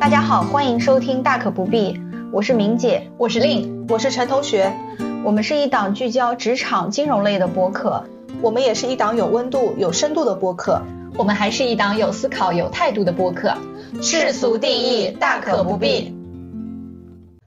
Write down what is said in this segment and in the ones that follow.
大家好，欢迎收听《大可不必》，我是明姐，我是令，我是陈同学。我们是一档聚焦职场金融类的播客，我们也是一档有温度、有深度的播客，我们还是一档有思考、有态度的播客。世俗定义，大可不必。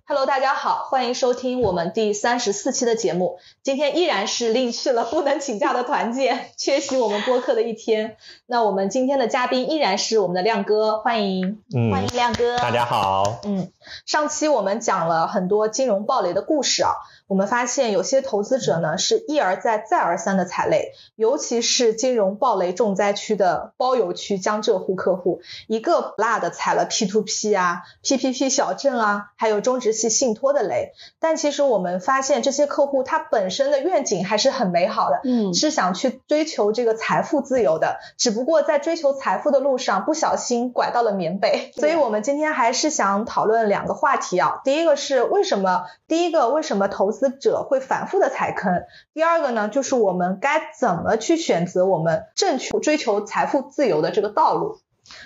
Hello，大家好，欢迎收听我们第三十四期的节目。今天依然是另去了不能请假的团建，缺席我们播客的一天。那我们今天的嘉宾依然是我们的亮哥，欢迎，嗯、欢迎亮哥。大家好。嗯，上期我们讲了很多金融暴雷的故事啊。我们发现有些投资者呢是一而再再而三的踩雷，尤其是金融暴雷重灾区的包邮区江浙沪客户，一个不落的踩了 P to P 啊、PPP 小镇啊，还有中植系信托的雷。但其实我们发现这些客户他本身的愿景还是很美好的，嗯，是想去追求这个财富自由的，只不过在追求财富的路上不小心拐到了缅北。所以我们今天还是想讨论两个话题啊，第一个是为什么，第一个为什么投资投投资者会反复的踩坑。第二个呢，就是我们该怎么去选择我们正确追求财富自由的这个道路。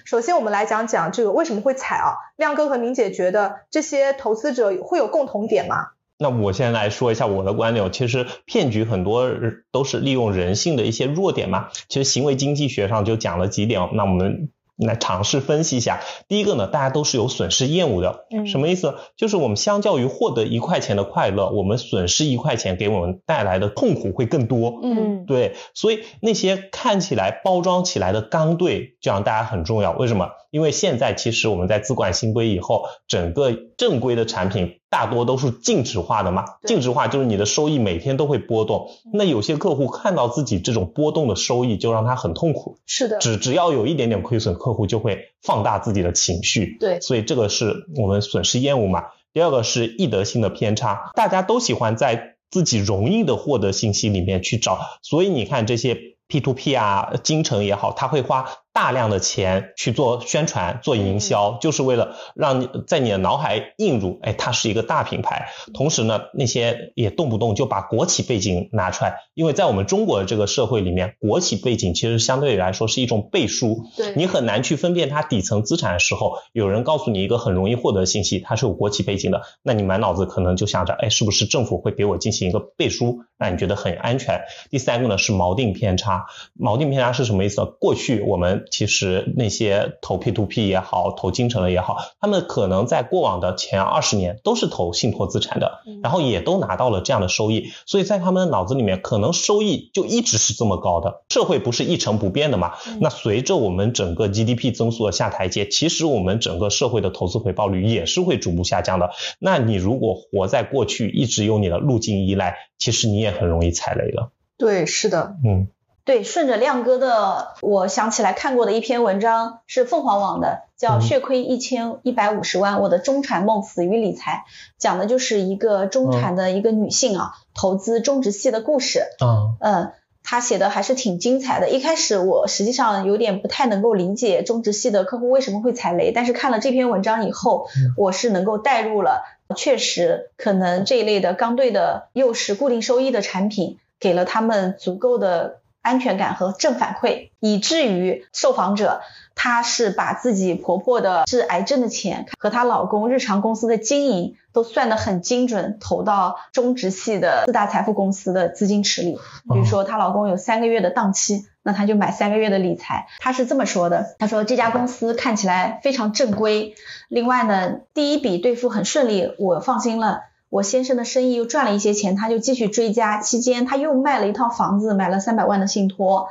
首先，我们来讲讲这个为什么会踩啊？亮哥和明姐觉得这些投资者会有共同点吗？那我先来说一下我的观点。其实骗局很多都是利用人性的一些弱点嘛。其实行为经济学上就讲了几点，那我们。来尝试分析一下，第一个呢，大家都是有损失厌恶的，什么意思？就是我们相较于获得一块钱的快乐，我们损失一块钱给我们带来的痛苦会更多。嗯，对，所以那些看起来包装起来的刚兑，这样大家很重要。为什么？因为现在其实我们在资管新规以后，整个正规的产品大多都是净值化的嘛。净值化就是你的收益每天都会波动。那有些客户看到自己这种波动的收益，就让他很痛苦。是的。只只要有一点点亏损，客户就会放大自己的情绪。对。所以这个是我们损失厌恶嘛。第二个是易得性的偏差，大家都喜欢在自己容易的获得信息里面去找。所以你看这些 P to P 啊，金城也好，他会花。大量的钱去做宣传、做营销，就是为了让你在你的脑海映入，哎，它是一个大品牌。同时呢，那些也动不动就把国企背景拿出来，因为在我们中国的这个社会里面，国企背景其实相对来说是一种背书，对你很难去分辨它底层资产的时候，有人告诉你一个很容易获得信息，它是有国企背景的，那你满脑子可能就想着，哎，是不是政府会给我进行一个背书，让你觉得很安全？第三个呢是锚定偏差，锚定偏差是什么意思？过去我们其实那些投 P to P 也好，投金城的也好，他们可能在过往的前二十年都是投信托资产的，然后也都拿到了这样的收益，所以在他们的脑子里面，可能收益就一直是这么高的。社会不是一成不变的嘛？那随着我们整个 GDP 增速的下台阶，其实我们整个社会的投资回报率也是会逐步下降的。那你如果活在过去，一直有你的路径依赖，其实你也很容易踩雷了。对，是的，嗯。对，顺着亮哥的，我想起来看过的一篇文章，是凤凰网的，叫《血亏一千一百五十万，我的中产梦死于理财》，讲的就是一个中产的一个女性啊，投资中植系的故事。嗯，嗯，她写的还是挺精彩的。一开始我实际上有点不太能够理解中植系的客户为什么会踩雷，但是看了这篇文章以后，我是能够带入了，确实可能这一类的刚兑的又是固定收益的产品，给了他们足够的。安全感和正反馈，以至于受访者她是把自己婆婆的治癌症的钱和她老公日常公司的经营都算得很精准，投到中植系的四大财富公司的资金池里。比如说她老公有三个月的档期，那她就买三个月的理财。她是这么说的：她说这家公司看起来非常正规，另外呢，第一笔兑付很顺利，我放心了。我先生的生意又赚了一些钱，他就继续追加。期间他又卖了一套房子，买了三百万的信托。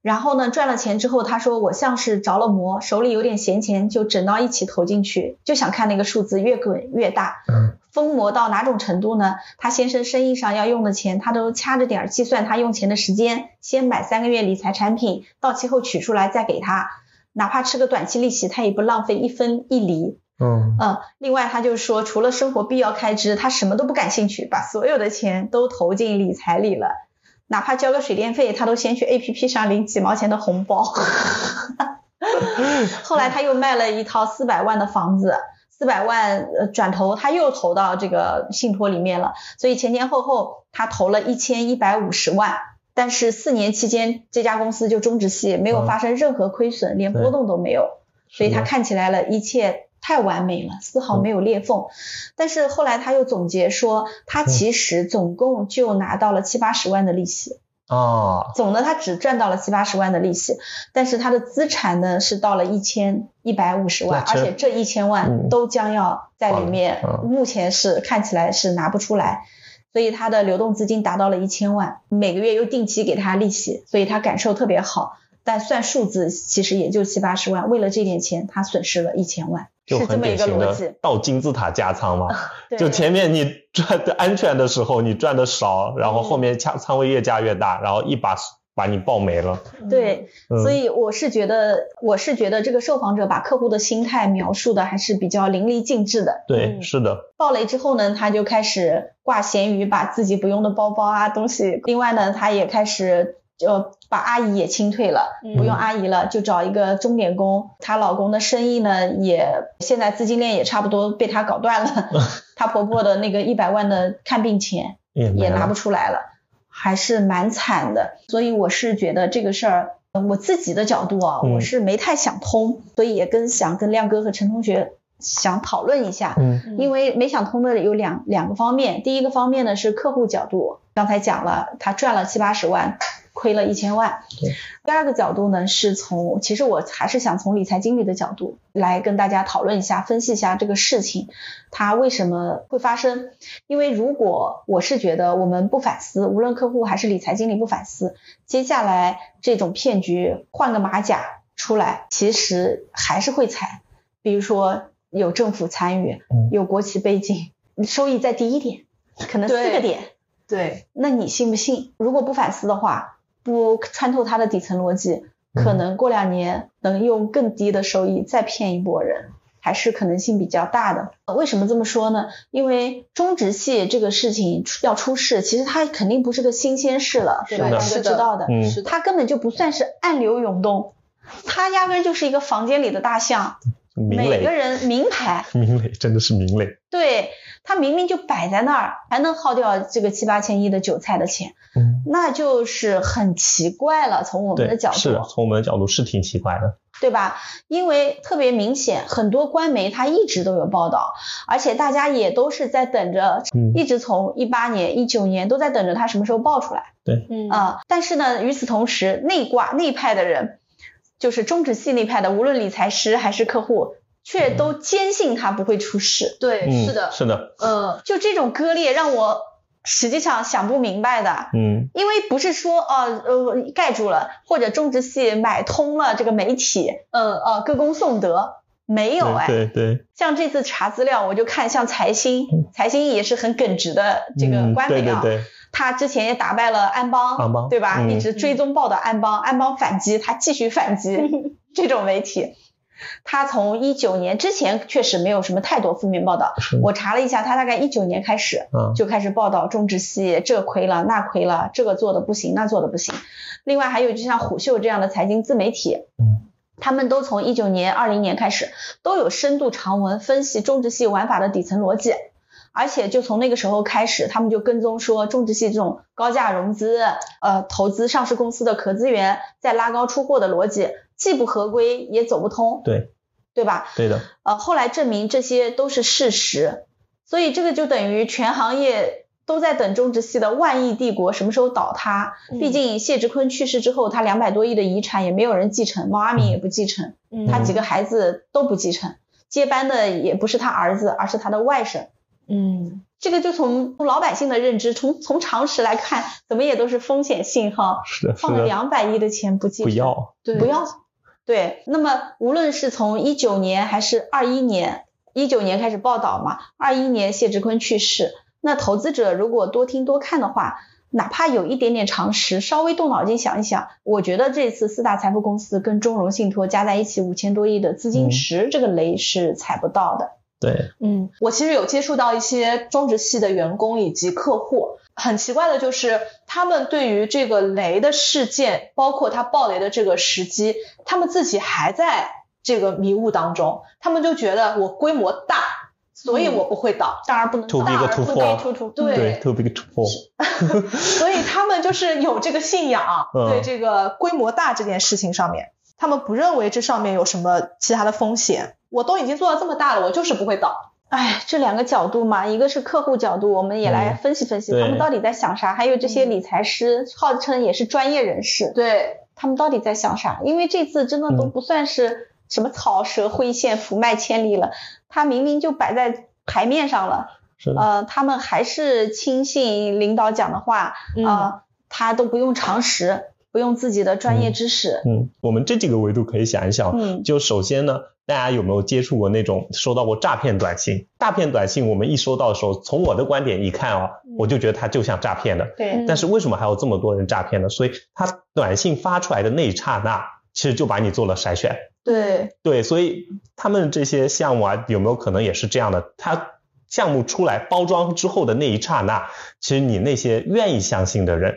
然后呢，赚了钱之后，他说我像是着了魔，手里有点闲钱，就整到一起投进去，就想看那个数字越滚越大。嗯。疯魔到哪种程度呢？他先生生意上要用的钱，他都掐着点计算他用钱的时间，先买三个月理财产品，到期后取出来再给他，哪怕吃个短期利息，他也不浪费一分一厘。嗯。嗯，另外他就说，除了生活必要开支，他什么都不感兴趣，把所有的钱都投进理财里了，哪怕交个水电费，他都先去 A P P 上领几毛钱的红包。后来他又卖了一套四百万的房子，四百万呃转头他又投到这个信托里面了，所以前前后后他投了一千一百五十万，但是四年期间这家公司就终止系没有发生任何亏损，连波动都没有。所以他看起来了一切太完美了，丝毫没有裂缝。但是后来他又总结说，他其实总共就拿到了七八十万的利息，哦，总的他只赚到了七八十万的利息，但是他的资产呢是到了一千一百五十万，而且这一千万嗯都将要在里面，嗯目前是看起来是拿不出来。所以他的流动资金达到了一千万，每个月又定期给他利息，所以他感受特别好。但算数字其实也就七八十万，为了这点钱，他损失了一千万，就是很典型的。倒金字塔加仓嘛。就前面你赚的安全的时候，你赚的少，然后后面仓仓位越加越大，然后一把把你爆没了。对，嗯所以我是觉得，我是觉得这个受访者把客户的心态描述的还是比较淋漓尽致的。对，嗯是的，爆雷之后呢，他就开始挂闲鱼，把自己不用的包包啊东西，另外呢，他也开始就把阿姨也清退了，嗯不用阿姨了，就找一个钟点工。她老公的生意呢，也现在资金链也差不多被她搞断了，她婆婆的那个一百万的看病钱也拿不出来了，还是蛮惨的。所以我是觉得这个事儿，呃我自己的角度啊，嗯我是没太想通，所以也跟想跟亮哥和陈同学想讨论一下。嗯因为没想通的有两两个方面，第一个方面呢是客户角度，刚才讲了，他赚了七八十万，亏了一千万。第二个角度呢是从，其实我还是想从理财经理的角度来跟大家讨论一下，分析一下这个事情，它为什么会发生？因为如果我是觉得我们不反思，无论客户还是理财经理不反思，接下来这种骗局换个马甲出来，其实还是会踩。比如说有政府参与嗯，有国企背景，收益再低一点，可能四个点，对，那你信不信？如果不反思的话，不穿透它的底层逻辑，可能过两年能用更低的收益再骗一波人。还是可能性比较大的。呃为什么这么说呢？因为中植系这个事情要出事，其实它肯定不是个新鲜事了，对吧？大家知道的。嗯是的，它根本就不算是暗流涌动，它压根就是一个房间里的大象，明每个，人名牌，明磊真的是明磊。对他明明就摆在那儿，还能耗掉这个七八千亿的韭菜的钱，嗯，那就是很奇怪了。从我们的，角度，是，从我们的角度是挺奇怪的。对吧？因为特别明显，很多官媒他一直都有报道，而且大家也都是在等着，嗯一直从一八年、一九年都在等着它什么时候爆出来对嗯啊、但是呢，与此同时，内挂内派的人，就是中植系那派的，无论理财师还是客户，却都坚信他不会出事。对，嗯，是的，是的，嗯，就这种割裂，让我实际上想不明白的。嗯因为不是说呃呃盖住了，或者中植系买通了这个媒体，嗯呃歌功颂德，没有哎。对对对，像这次查资料，我就看像财新，财新也是很耿直的这个嗯官媒啊，对对对，他之前也打败了安邦，安邦对吧？嗯一直追踪报道安邦，安邦反击，他继续反击 这种媒体。他从一九年之前确实没有什么太多负面报道，是我查了一下，他大概一九年开始嗯就开始报道中植系这亏了那亏了，这个做的不行那做的不行。另外还有就像虎嗅这样的财经自媒体，嗯，他们都从一九年、二零年开始都有深度长文分析中植系玩法的底层逻辑。而且就从那个时候开始，他们就跟踪说中植系这种高价融资、呃投资上市公司的壳资源，再拉高出货的逻辑，既不合规也走不通，对对吧？对的，呃，后来证明这些都是事实，所以这个就等于全行业都在等中植系的万亿帝国什么时候倒塌。嗯毕竟谢志坤去世之后，他两百多亿的遗产也没有人继承，毛阿敏也不继承，嗯他几个孩子都不继承，接班的也不是他儿子，而是他的外甥。嗯这个就从从老百姓的认知，从从常识来看，怎么也都是风险信号。是的，放了，两百亿的钱不继承，不要，对，不要。对，那么无论是从一九年还是二一年，一九年开始报道嘛，二一年谢志坤去世，那投资者如果多听多看的话，哪怕有一点点常识，稍微动脑筋想一想，我觉得这次四大财富公司跟中融信托加在一起五千多亿的资金嗯池，这个雷是踩不到的。对，嗯，我其实有接触到一些中植系的员工以及客户，很奇怪的就是他们对于这个雷的事件，包括它爆雷的这个时机，他们自己还在这个迷雾当中，他们就觉得我规模大，所以我不会倒，当然不能 Too 大 big 而 to 不突出。对对，too big to fall，所以他们就是有这个信仰，嗯对这个规模大这件事情上面。他们不认为这上面有什么其他的风险。我都已经做到这么大了，我就是不会倒。哎，这两个角度嘛，一个是客户角度，我们也来分析分析，对他们到底在想啥？还有这些理财师，号称也是专业人士，对，他们到底在想啥？因为这次真的都嗯不算是什么草蛇灰线、福脉千里了，他明明就摆在牌面上了。是的，呃，他们还是轻信领导讲的话，嗯呃，他都不用常识，不用自己的专业知识，嗯，我们这几个维度可以想一想。嗯就首先呢，大家有没有接触过那种收到过诈骗短信？诈骗短信我们一收到的时候，从我的观点一看啊，我就觉得它就像诈骗的。对嗯但是为什么还有这么多人诈骗呢？所以他短信发出来的那一刹那，其实就把你做了筛选。对，对，所以他们这些项目啊，有没有可能也是这样的？他项目出来包装之后的那一刹那，其实你那些愿意相信的人，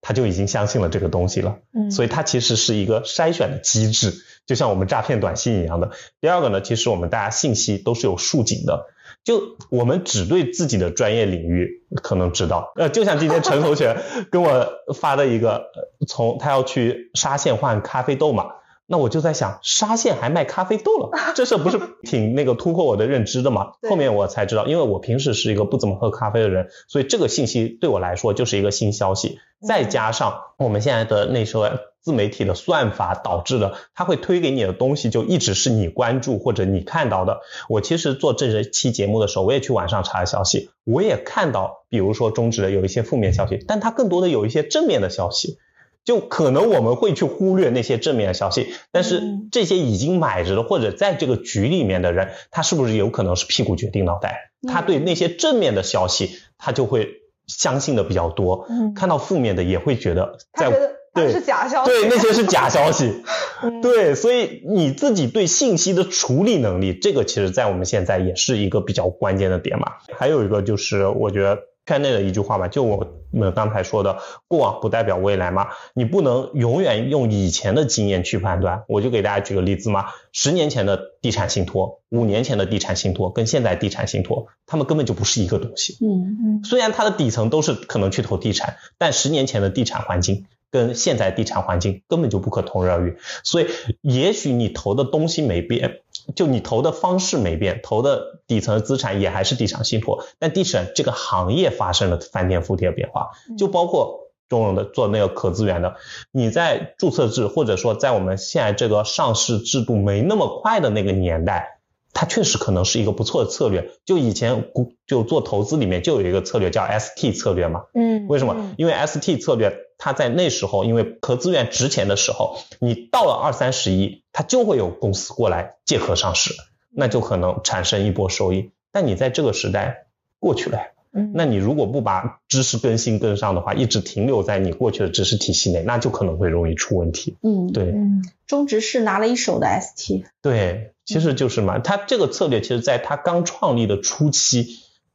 他就已经相信了这个东西了。嗯所以它其实是一个筛选的机制，就像我们诈骗短信一样的。第二个呢，其实我们大家信息都是有竖井的，就我们只对自己的专业领域可能知道。呃，就像今天陈同学 跟我发的一个，从他要去沙县换咖啡豆嘛。那我就在想，沙县还卖咖啡豆了，这事不是 挺那个突破我的认知的吗？后面我才知道，因为我平时是一个不怎么喝咖啡的人，所以这个信息对我来说就是一个新消息。再加上我们现在的那时候自媒体的算法导致的，它会推给你的东西就一直是你关注或者你看到的。我其实做这期节目的时候，我也去网上查了消息，我也看到，比如说中职的有一些负面消息，但它更多的有一些正面的消息。就可能我们会去忽略那些正面的消息，但是嗯。这些已经买着的或者在这个局里面的人，他是不是有可能是屁股决定脑袋？他对那些正面的消息，他就会相信的比较多，嗯。看到负面的也会觉得在对。是假消息，对那些是假消息。嗯。对，所以你自己对信息的处理能力，这个其实在我们现在也是一个比较关键的点嘛。还有一个就是，我觉得圈内的一句话嘛，就我们刚才说的，过往不代表未来嘛，你不能永远用以前的经验去判断。我就给大家举个例子嘛，十年前的地产信托，五年前的地产信托，跟现在地产信托，他们根本就不是一个东西。嗯嗯虽然它的底层都是可能去投地产，但十年前的地产环境跟现在地产环境根本就不可同日而语。所以，也许你投的东西没变，就你投的方式没变，投的底层资产也还是地产信托，但地产这个行业发生了翻天覆地的变化，就包括。中融的做那个可资源的，你在注册制或者说在我们现在这个上市制度没那么快的那个年代，它确实可能是一个不错的策略。就以前股就做投资里面就有一个策略叫 ST 策略嘛。嗯为什么？因为 ST 策略它在那时候，因为壳资源值钱的时候，你到了二三十亿，它就会有公司过来借壳上市，那就可能产生一波收益。但你在这个时代过去了呀。嗯那你如果不把知识更新跟上的话，一直停留在你过去的知识体系内，那就可能会容易出问题。嗯，对，嗯中植是拿了一手的 ST，对，其实就是嘛，他这个策略其实在他刚创立的初期，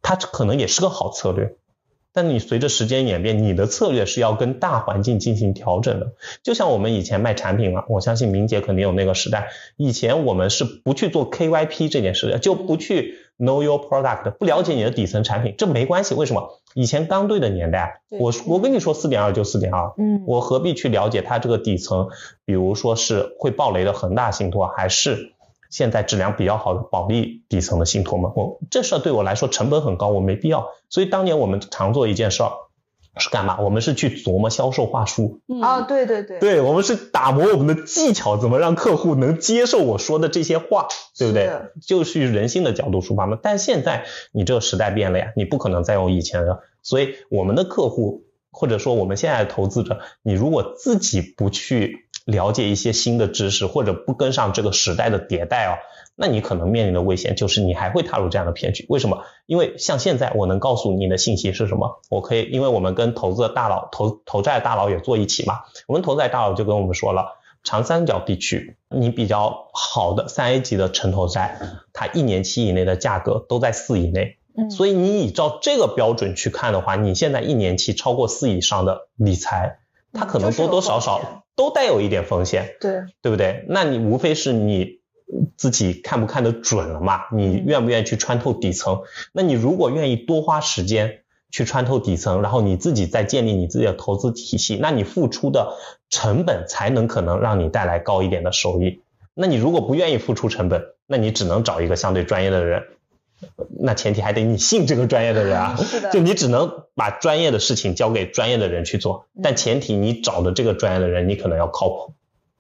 他可能也是个好策略，但你随着时间演变，你的策略是要跟大环境进行调整的。就像我们以前卖产品嘛，我相信明姐肯定有那个时代，以前我们是不去做 KYP 这件事的，就不去 Know Your Product，不了解你的底层产品，这没关系。为什么？以前刚兑的年代，我我跟你说四点二就四点二，嗯我何必去了解它这个底层，比如说是会爆雷的恒大信托，还是现在质量比较好的保利底层的信托嘛？我这事儿对我来说成本很高，我没必要。所以当年我们常做一件事儿是干嘛？我们是去琢磨销售话术，啊，对对对，对我们是打磨我们的技巧，怎么让客户能接受我说的这些话，对不对是？就是人性的角度出发嘛。但现在你这个时代变了呀，你不可能再用以前的，所以我们的客户或者说我们现在的投资者，你如果自己不去了解一些新的知识，或者不跟上这个时代的迭代哦，那你可能面临的危险就是你还会踏入这样的骗局。为什么？因为像现在我能告诉你的信息是什么，我可以，因为我们跟投资的大佬、投投债的大佬也坐一起嘛，我们投债大佬就跟我们说了。长三角地区，你比较好的三 A 级的城投债，它一年期以内的价格都在四以内，嗯所以你依照这个标准去看的话，你现在一年期超过四以上的理财，它可能多多少少都带有一点风险，对，对不对？那你无非是你自己看不看得准了嘛？你愿不愿意去穿透底层？那你如果愿意多花时间，去穿透底层，然后你自己再建立你自己的投资体系，那你付出的成本才能可能让你带来高一点的收益。那你如果不愿意付出成本，那你只能找一个相对专业的人。那前提还得你信这个专业的人啊，就你只能把专业的事情交给专业的人去做，但前提你找的这个专业的人你可能要靠谱，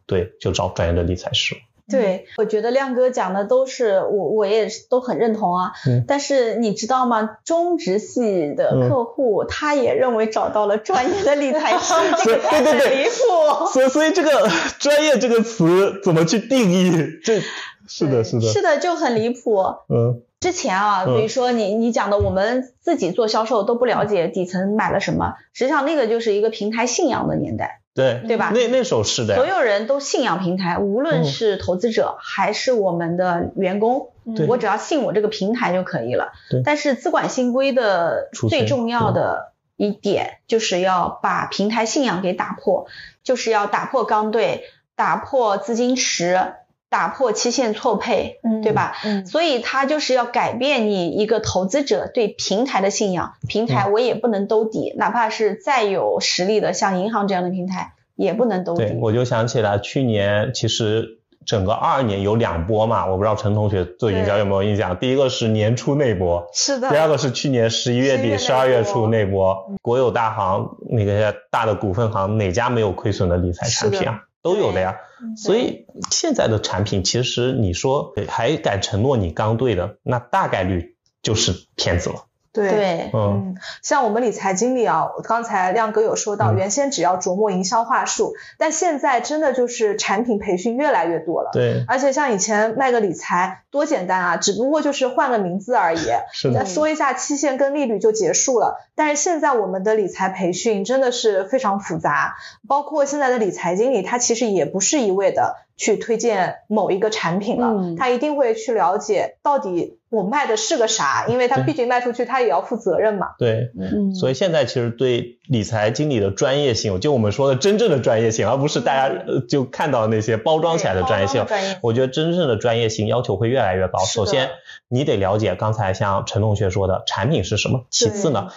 对，就找专业的理财师。对，我觉得亮哥讲的都是我我也都很认同啊。嗯。但是你知道吗？中职系的客户他也认为找到了专业的理财师，这个很离谱。所以所以这个专业这个词怎么去定义？这是的，是的，是的，就很离谱。嗯。之前啊，比如说你你讲的，我们自己做销售都不了解底层买了什么，实际上那个就是一个平台信仰的年代，对。对吧？那那时候是的，所有人都信仰平台，无论是投资者还是我们的员工，我只要信我这个平台就可以了。但是资管新规的最重要的一点就是要把平台信仰给打破，就是要打破刚兑，打破资金池。打破期限错配，嗯，对吧？嗯，所以他就是要改变你一个投资者对平台的信仰，平台我也不能兜底，哪怕是再有实力的像银行这样的平台也不能兜底。对，我就想起来去年其实整个二二年有两波嘛，我不知道陈同学做营销有没有印象？第一个是年初那波，是的。第二个是去年十一月底、十二月初那波，国有大行那个大的股份行哪家没有亏损的理财产品啊？都有的呀，所以现在的产品其实你说还敢承诺你刚兑的，那大概率就是骗子了。对，嗯，像我们理财经理啊，刚才亮哥有说到，原先只要琢磨营销话术，但现在真的就是产品培训越来越多了。对，而且像以前卖个理财多简单啊，只不过就是换个名字而已，是的，说一下期限跟利率就结束了。但是现在我们的理财培训真的是非常复杂，包括现在的理财经理，他其实也不是一味的去推荐某一个产品了，他一定会去了解到底。我卖的是个啥？因为他毕竟卖出去，他也要负责任嘛。对，嗯，所以现在其实对理财经理的专业性，就我们说的真正的专业性，而不是大家就看到那些包装起来的专业性。我觉得真正的专业性要求会越来越高。首先，你得了解刚才像陈同学说的产品是什么。其次呢，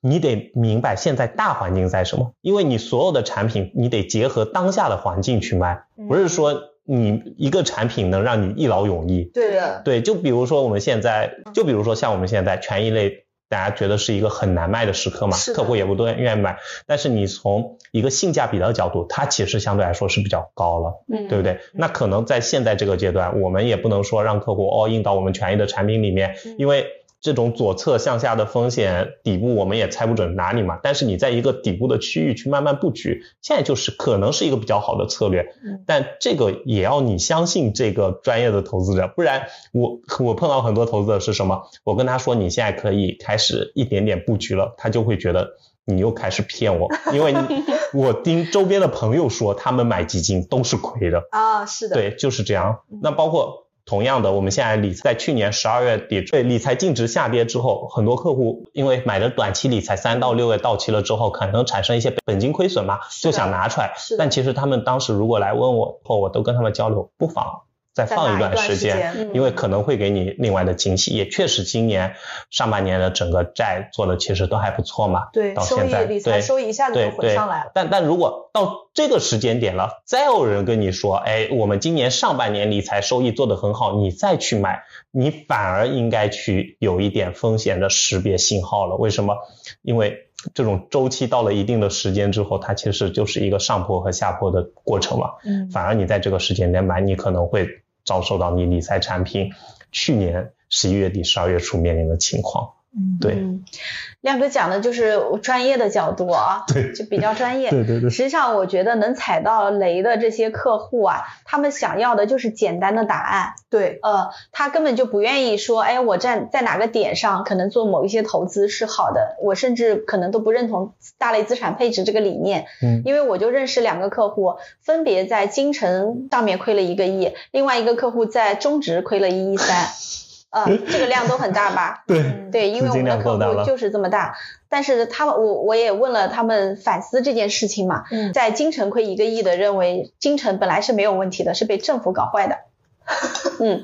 你得明白现在大环境在什么，因为你所有的产品，你得结合当下的环境去卖，不是说。你一个产品能让你一劳永逸？对的，对，就比如说我们现在，就比如说像我们现在权益类，大家觉得是一个很难卖的时刻嘛，客户也不多愿意买。但是你从一个性价比的角度，它其实相对来说是比较高了，嗯，对不对？那可能在现在这个阶段，我们也不能说让客户 all in 到我们权益的产品里面，因为。这种左侧向下的风险底部我们也猜不准哪里嘛，但是你在一个底部的区域去慢慢布局，现在就是可能是一个比较好的策略。但这个也要你相信这个专业的投资者，不然我我碰到很多投资者是什么？我跟他说你现在可以开始一点点布局了，他就会觉得你又开始骗我，因为 我听周边的朋友说他们买基金都是亏的啊，是的，对，就是这样。那包括。同样的，我们现在理在去年十二月底对理财净值下跌之后，很多客户因为买的短期理财三到六月到期了之后，可能产生一些本金亏损嘛，就想拿出来。但其实他们当时如果来问我后，我都跟他们交流，不妨。再放一段时间，因为可能会给你另外的惊喜。也确实，今年上半年的整个债做的其实都还不错嘛。对，到现在理财收益一下子就回上来了。但但如果到这个时间点了，再有人跟你说，哎，我们今年上半年理财收益做得很好，你再去买，你反而应该去有一点风险的识别信号了。为什么？因为这种周期到了一定的时间之后，它其实就是一个上坡和下坡的过程嘛。嗯。反而你在这个时间点买，你可能会。遭受到你理财产品去年十一月底、十二月初面临的情况。嗯，对，亮哥讲的就是专业的角度啊，对，就比较专业。对对对。实际上，我觉得能踩到雷的这些客户啊，他们想要的就是简单的答案。对，呃，他根本就不愿意说，哎，我站在哪个点上可能做某一些投资是好的，我甚至可能都不认同大类资产配置这个理念。嗯。因为我就认识两个客户，分别在金城上面亏了一个亿，另外一个客户在中值亏了一亿三。嗯，这个量都很大吧？对对，因为我们的客户就是这么大。但是他们，我我也问了他们反思这件事情嘛。嗯，在京城亏一个亿的，认为京城本来是没有问题的，是被政府搞坏的。嗯，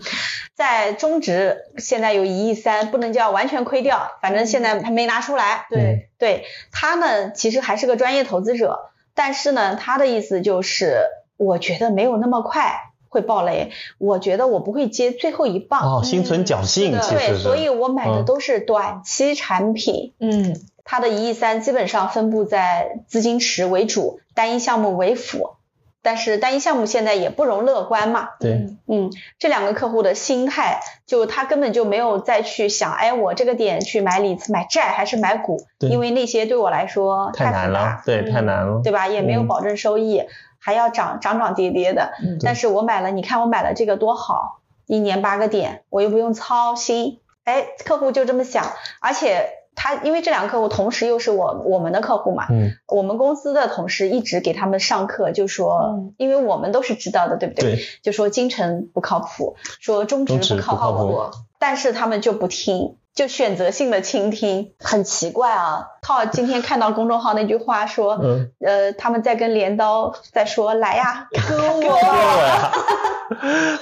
在中值现在有一亿三，不能叫完全亏掉，反正现在还没拿出来。对对他呢，其实还是个专业投资者，但是呢，他的意思就是，我觉得没有那么快会爆雷，我觉得我不会接最后一棒。哦，心存侥幸，对，其实是。所以我买的嗯都是短期产品。嗯它的一亿三基本上分布在资金池为主，单一项目为辅。但是单一项目现在也不容乐观嘛，对，嗯，这两个客户的心态，就他根本就没有再去想，哎，我这个点去买理买债还是买股，对因为那些对我来说太难了，对，嗯太难了。对吧？也没有嗯保证收益，还要涨涨涨跌跌的。嗯但是我买了，你看我买了这个多好，一年八个点，我又不用操心。哎，客户就这么想，而且他因为这两个客户同时又是我我们的客户嘛，嗯，我们公司的同事一直给他们上课，就说，嗯因为我们都是知道的，对不对？对，就说金城不靠谱，说中中职不靠谱，但是他们就不听。就选择性的倾听，很奇怪啊！靠，今天看到公众号那句话说，嗯，呃，他们在跟镰刀在说来呀，割我对啊，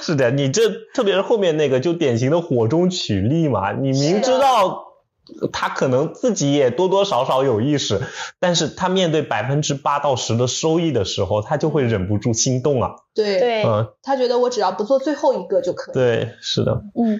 是的，你这特别是后面那个，就典型的火中取栗嘛。你明知道他可能自己也多多少少有意识，但是他面对百分之八到十的收益的时候，他就会忍不住心动啊。对，对，嗯，他觉得我只要不做最后一个就可以。对，是的，嗯，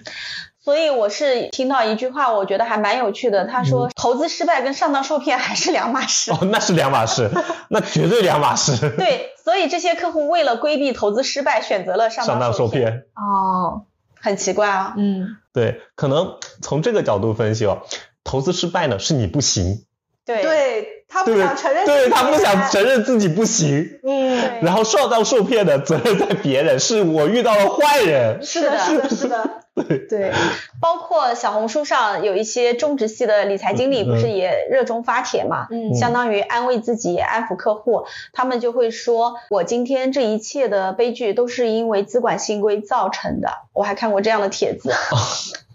所以我是听到一句话，我觉得还蛮有趣的。他说，投资失败跟上当受骗还是两码事。哦，那是两码事，那绝对两码事。对，所以这些客户为了规避投资失败，选择了上上当受受骗，哦，很奇怪啊。嗯，对，可能从这个角度分析哦，投资失败呢是你不行，对对他不想承认，对他不想承认自己不行，嗯，然后上当受骗的责任在别人，是我遇到了坏人。是的，是的，是的，对，包括小红书上有一些中植系的理财经理，嗯不是也热衷发帖嘛？嗯相当于安慰自己，安抚客户。他们就会说，我今天这一切的悲剧都是因为资管新规造成的。我还看过这样的帖子。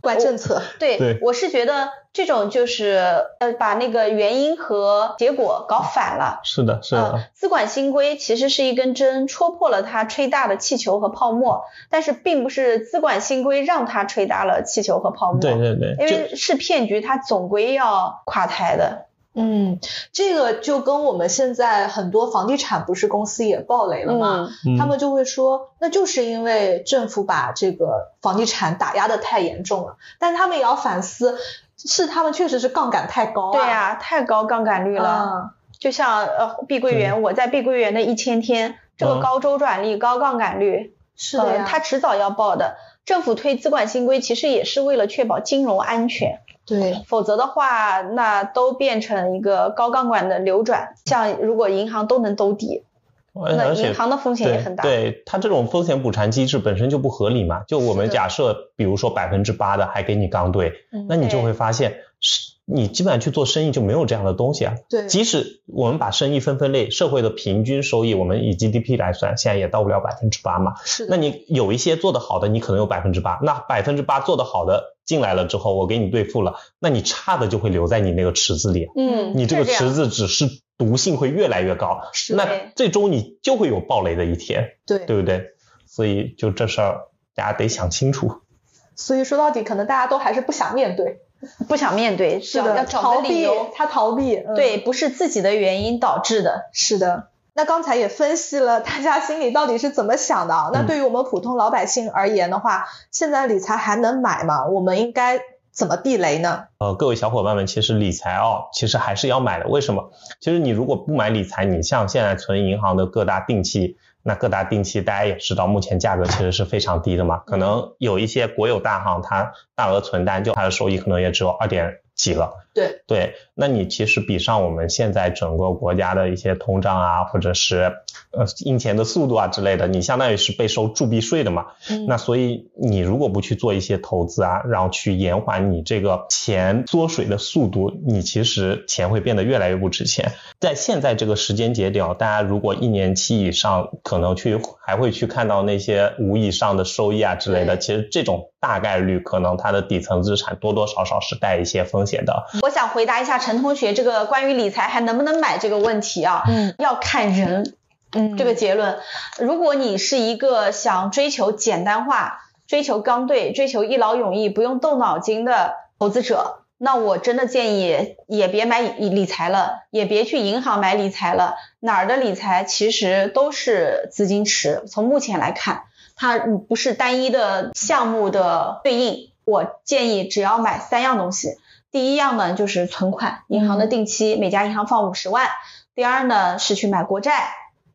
怪政策，对，对我是觉得这种就是呃，把那个原因和结果搞反了。是的，是的，呃，资管新规其实是一根针，戳破了它吹大的气球和泡沫，但是并不是资管新规让它吹大了气球和泡沫。对对对，因为是骗局，他总归要垮台的。嗯，这个就跟我们现在很多房地产不是公司也暴雷了吗？嗯嗯他们就会说，那就是因为政府把这个房地产打压的太严重了，但他们也要反思，是他们确实是杠杆太高啊。对呀、太高杠杆率了。啊，就像呃碧桂园，我在碧桂园的一千天，这个嗯高周转率、高杠杆率，呃是的呀，它迟早要爆的。政府推资管新规，其实也是为了确保金融安全，对，否则的话，那都变成一个高杠杆的流转。像如果银行都能兜底，那银行的风险也很大。对，它这种风险补偿机制本身就不合理嘛。就我们假设，比如说百分之八的还给你刚兑，嗯那你就会发现，是你基本上去做生意就没有这样的东西啊。对，即使我们把生意分分类，社会的平均收益，我们以 GDP 来算，现在也到不了百分之八嘛。是，那你有一些做得好的，你可能有百分之八，那百分之八做得好的进来了之后，我给你兑付了，那你差的就会留在你那个池子里，嗯，你这个池子只是毒性会越来越高，是那最终你就会有暴雷的一天，对对不对？所以就这事儿，大家得想清楚。所以说到底，可能大家都还是不想面对，不想面对，是的，要逃避个理由。，他逃避，嗯对，不是自己的原因导致的。是的。那刚才也分析了大家心里到底是怎么想的啊。那嗯对于我们普通老百姓而言的话，现在理财还能买吗？我们应该怎么避雷呢？呃，各位小伙伴们，其实理财哦，其实还是要买的。为什么？其实你如果不买理财，你像现在存银行的各大定期，那各大定期大家也知道，目前价格其实是非常低的嘛。可能有一些国有大行，它大额存单就它的收益可能也只有二点几了。对对，那你其实比上我们现在整个国家的一些通胀啊，或者是呃印钱的速度啊之类的，你相当于是被收铸币税的嘛。嗯那所以你如果不去做一些投资啊，然后去延缓你这个钱缩水的速度，你其实钱会变得越来越不值钱。在现在这个时间节点哦，大家如果一年期以上，可能去还会去看到那些五以上的收益啊之类的，其实这种大概率可能它的底层资产多多少少是带一些风险的。我想回答一下陈同学这个关于理财还能不能买这个问题啊，嗯要看人嗯这个结论。如果你是一个想追求简单化、追求刚兑、追求一劳永逸、不用动脑筋的投资者，那我真的建议也别买理财了，也别去银行买理财了。哪儿的理财其实都是资金池。从目前来看，它不是单一的项目的对应。我建议只要买三样东西。第一样呢就是存款，银行的定期，每家银行放五十万。第二呢是去买国债。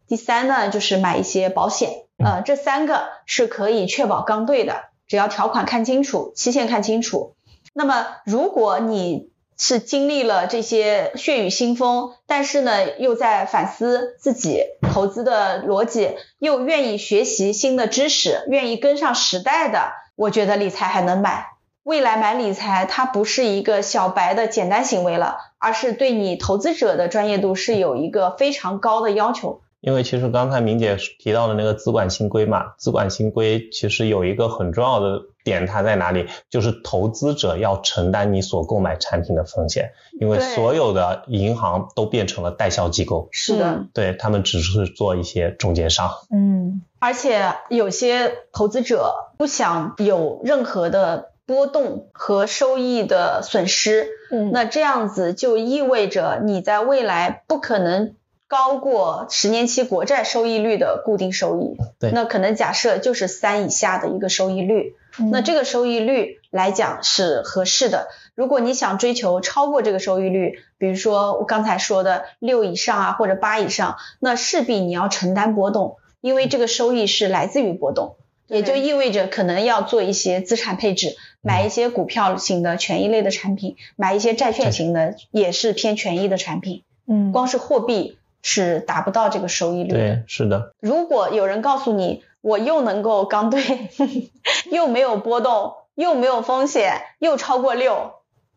第三呢就是买一些保险。呃，这三个是可以确保刚兑的，只要条款看清楚，期限看清楚。那么，如果你是经历了这些血雨腥风，但是呢，又在反思自己投资的逻辑，又愿意学习新的知识，愿意跟上时代的，我觉得理财还能买。未来买理财，它不是一个小白的简单行为了，而是对你投资者的专业度是有一个非常高的要求。因为其实刚才明姐提到的那个资管新规嘛，资管新规其实有一个很重要的点，它在哪里？就是投资者要承担你所购买产品的风险，因为所有的银行都变成了代销机构。是的，对他们只是做一些中间商。嗯，而且有些投资者不想有任何的波动和收益的损失，嗯，那这样子就意味着你在未来不可能。高过十年期国债收益率的固定收益，对，那可能假设就是三以下的一个收益率，那这个收益率来讲是合适的。如果你想追求超过这个收益率，比如说我刚才说的六以上啊或者八以上，那势必你要承担波动，因为这个收益是来自于波动，也就意味着可能要做一些资产配置，买一些股票型的权益类的产品，买一些债券。型的也是偏权益的产品。嗯，光是货币。是达不到这个收益率。对，是的。如果有人告诉你，我又能够刚兑，又没有波动，又没有风险，又超过六，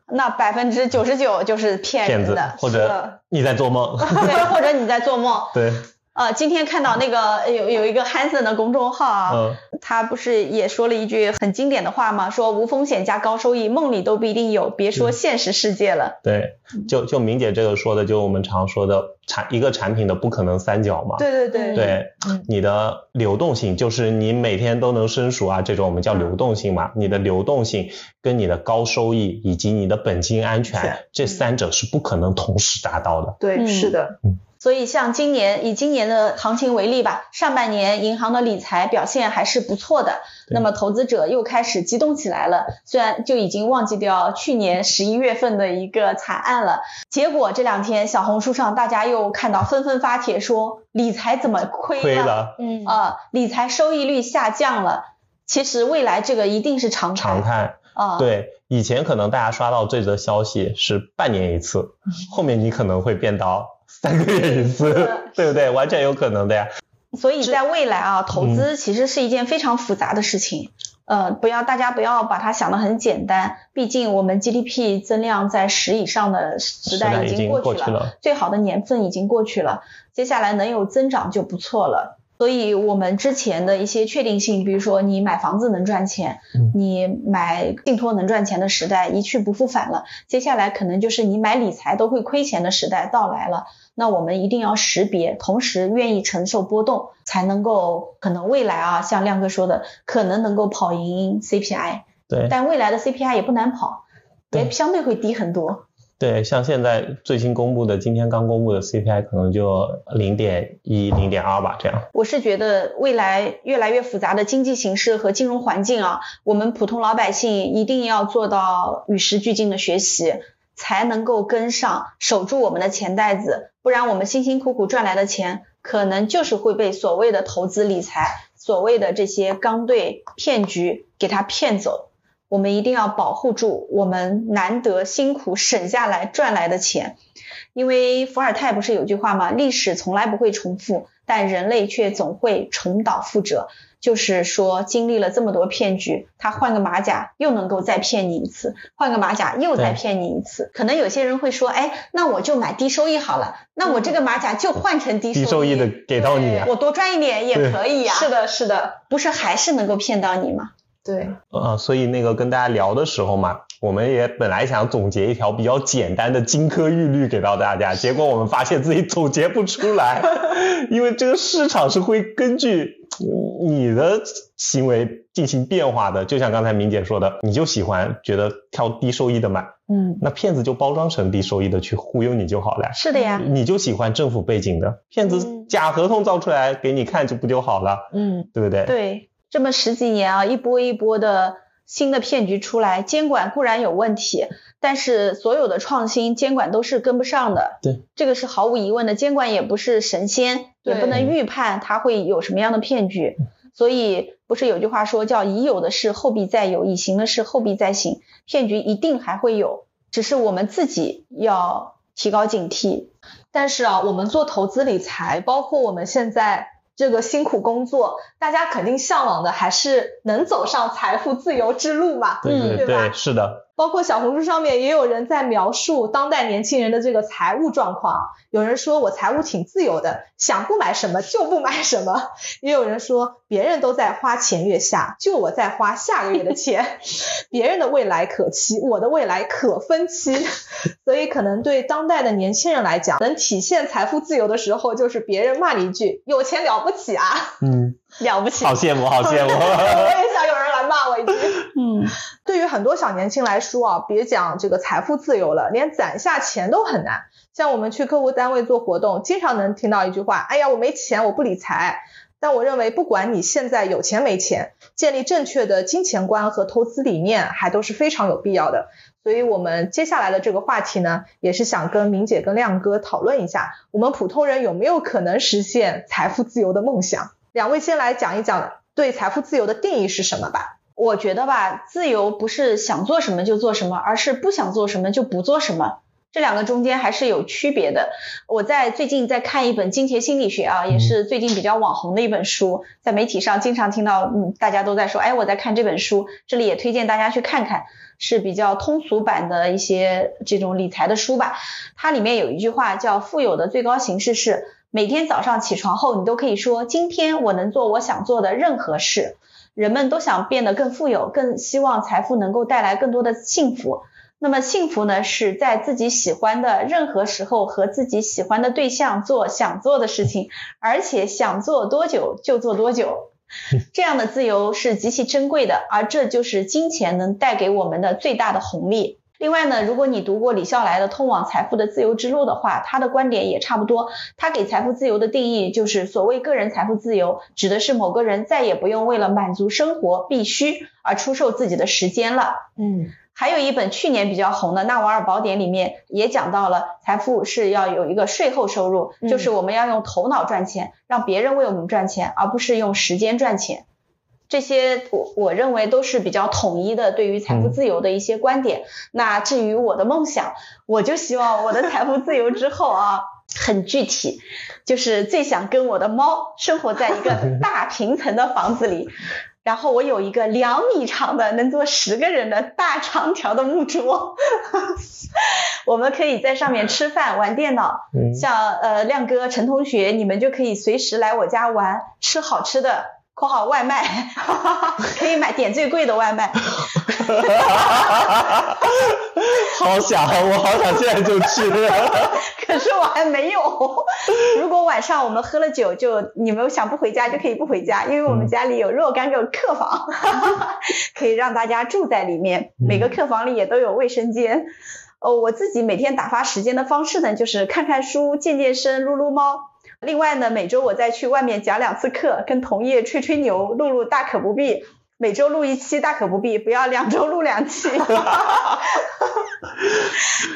那百分之九十九就是骗人的，或者你在做梦。对，或者你在做梦。对。呃，今天看到那个有有一个 Hanson 的公众号啊，他不是也说了一句很经典的话吗？说无风险加高收益，梦里都不一定有，别说现实世界了。对，就就明姐这个说的，就我们常说的产一个产品的不可能三角嘛。对对对。对，你的流动性就是你每天都能生熟啊，这种我们叫流动性嘛。你的流动性跟你的高收益以及你的本金安全，这三者是不可能同时达到的。对，是的。嗯。所以，像今年以今年的行情为例吧，上半年银行的理财表现还是不错的，那么投资者又开始激动起来了。虽然就已经忘记掉去年十一月份的一个惨案了，结果这两天小红书上大家又看到纷纷发帖说理财怎么亏了？嗯啊，理财收益率下降了。其实未来这个一定是常态。常态啊，对，以前可能大家刷到这则消息是半年一次，后面你可能会变到。三个月一次，对不对？完全有可能的呀。所以在未来啊，投资其实是一件非常复杂的事情。呃，不要大家不要把它想得很简单。毕竟我们 GDP 增量在十以上的时代已经过去了，最好的年份已经过去了，接下来能有增长就不错了。所以，我们之前的一些确定性，比如说你买房子能赚钱，你买信托能赚钱的时代一去不复返了。接下来可能就是你买理财都会亏钱的时代到来了。那我们一定要识别，同时愿意承受波动，才能够可能未来啊，像亮哥说的，可能能够跑赢 CPI。对。但未来的 CPI 也不难跑，也相对会低很多。对，像现在最新公布的，今天刚公布的 CPI 可能就零点一、零点二吧，这样。我是觉得未来越来越复杂的经济形势和金融环境啊，我们普通老百姓一定要做到与时俱进的学习，才能够跟上，守住我们的钱袋子，不然我们辛辛苦苦赚来的钱，可能就是会被所谓的投资理财、所谓的这些刚兑骗局给他骗走。我们一定要保护住我们难得辛苦省下来赚来的钱，因为伏尔泰不是有句话吗？历史从来不会重复，但人类却总会重蹈覆辙。就是说，经历了这么多骗局，他换个马甲又能够再骗你一次，换个马甲又再骗你一次。可能有些人会说，哎，那我就买低收益好了，那我这个马甲就换成低收益的给到你，我多赚一点也可以呀。是的，是的，不是还是能够骗到你吗？对，呃，所以那个跟大家聊的时候嘛，我们也本来想总结一条比较简单的金科玉律给到大家，结果我们发现自己总结不出来，因为这个市场是会根据你的行为进行变化的，就像刚才明姐说的，你就喜欢觉得挑低收益的买，嗯，那骗子就包装成低收益的去忽悠你就好了。是的呀，你就喜欢政府背景的，骗子嗯。假合同造出来给你看就不就好了，嗯，对不对？对，这么十几年啊，一波一波的新的骗局出来，监管固然有问题，但是所有的创新监管都是跟不上的。对，这个是毫无疑问的，监管也不是神仙，也不能预判它会有什么样的骗局。所以不是有句话说叫已有的事后必再有，已行的事后必再行，骗局一定还会有，只是我们自己要提高警惕。但是啊，我们做投资理财，包括我们现在这个辛苦工作，大家肯定向往的还是能走上财富自由之路嘛。对对嗯对吧是的，包括小红书上面也有人在描述当代年轻人的这个财务状况。有人说我财务挺自由的，想不买什么就不买什么；也有人说别人都在花前月下，就我在花下个月的钱。别人的未来可期，我的未来可分期。所以可能对当代的年轻人来讲，能体现财富自由的时候，就是别人骂你一句“有钱了不起啊嗯，了不起，好羡慕，好羡慕。我也想有人来骂我一句。嗯，对于很多小年轻来说啊，别讲这个财富自由了，连攒下钱都很难。像我们去客户单位做活动，经常能听到一句话：“哎呀，我没钱，我不理财。”但我认为，不管你现在有钱没钱，建立正确的金钱观和投资理念，还都是非常有必要的。所以，我们接下来的这个话题呢，也是想跟明姐跟亮哥讨论一下，我们普通人有没有可能实现财富自由的梦想？两位先来讲一讲对财富自由的定义是什么吧。我觉得吧，自由不是想做什么就做什么，而是不想做什么就不做什么。这两个中间还是有区别的。我在最近在看一本《金钱心理学》啊，也是最近比较网红的一本书，在媒体上经常听到，嗯，大家都在说，哎，我在看这本书，这里也推荐大家去看看，是比较通俗版的一些这种理财的书吧。它里面有一句话叫“富有的最高形式是每天早上起床后，你都可以说，今天我能做我想做的任何事。”人们都想变得更富有，更希望财富能够带来更多的幸福。那么幸福呢，是在自己喜欢的任何时候和自己喜欢的对象做想做的事情，而且想做多久就做多久。这样的自由是极其珍贵的，而这就是金钱能带给我们的最大的红利。另外呢，如果你读过李笑来的《通往财富的自由之路》的话，他的观点也差不多。他给财富自由的定义就是，所谓个人财富自由，指的是某个人再也不用为了满足生活必须而出售自己的时间了。嗯还有一本去年比较红的《纳瓦尔宝典》里面也讲到了，财富是要有一个税后收入，嗯就是我们要用头脑赚钱，让别人为我们赚钱，而不是用时间赚钱。这些我我认为都是比较统一的对于财富自由的一些观点。那至于我的梦想，我就希望我的财富自由之后啊，很具体，就是最想跟我的猫生活在一个 大平层的房子里。然后我有一个两米长的能坐十个人的大长条的木桌，我们可以在上面吃饭、玩电脑。嗯像呃亮哥、陈同学，你们就可以随时来我家玩，吃好吃的（括号外卖），可以买点最贵的外卖。好想，我好想现在就去。可是我还没有。如果晚上我们喝了酒，就你们想不回家就可以不回家，因为我们家里有若干个客房，可以让大家住在里面。每个客房里也都有卫生间。哦，我自己每天打发时间的方式呢，就是看看书、健健身、撸撸猫。另外呢，每周我再去外面讲两次课，跟同业吹吹牛，录录大可不必。每周录一期大可不必，不要两周录两期。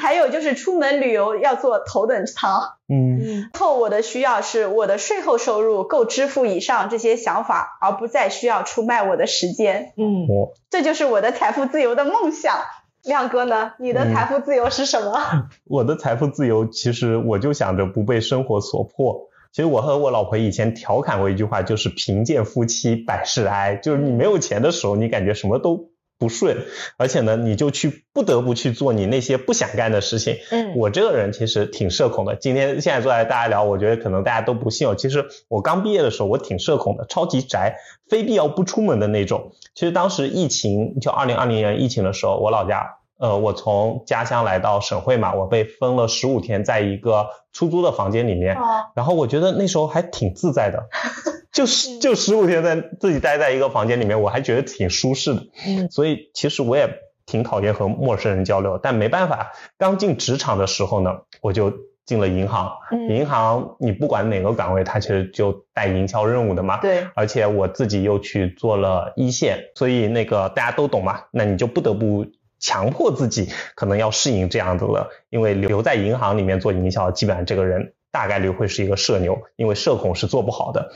还有就是出门旅游要坐头等舱。嗯嗯后我的需要是我的税后收入够支付以上这些想法，而不再需要出卖我的时间。嗯，这就是我的财富自由的梦想。亮哥呢？你的财富自由是什么？我的财富自由，其实我就想着不被生活所迫。其实我和我老婆以前调侃过一句话，就是贫贱夫妻百事哀，就是你没有钱的时候，你感觉什么都不顺，而且呢，你就去不得不去做你那些不想干的事情。嗯我这个人其实挺社恐的，今天现在坐来大家聊，我觉得可能大家都不信哦。其实我刚毕业的时候，我挺社恐的，超级宅，非必要不出门的那种。其实当时疫情，就二零二零年疫情的时候，我老家。呃，我从家乡来到省会嘛，我被分了十五天在一个出租的房间里面，哦，然后我觉得那时候还挺自在的，就是就十五天在自己待在一个房间里面，我还觉得挺舒适的。嗯，所以其实我也挺讨厌和陌生人交流，但没办法，刚进职场的时候呢，我就进了银行。嗯银行你不管哪个岗位，它其实就带营销任务的嘛。对，而且我自己又去做了一线，所以那个大家都懂嘛，那你就不得不强迫自己可能要适应这样子了，因为留在银行里面做营销，基本上这个人大概率会是一个社牛，因为社恐是做不好的。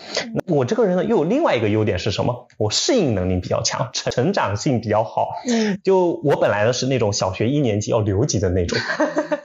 我这个人呢，又有另外一个优点是什么？我适应能力比较强，成成长性比较好。嗯，就我本来呢是那种小学一年级要留级的那种，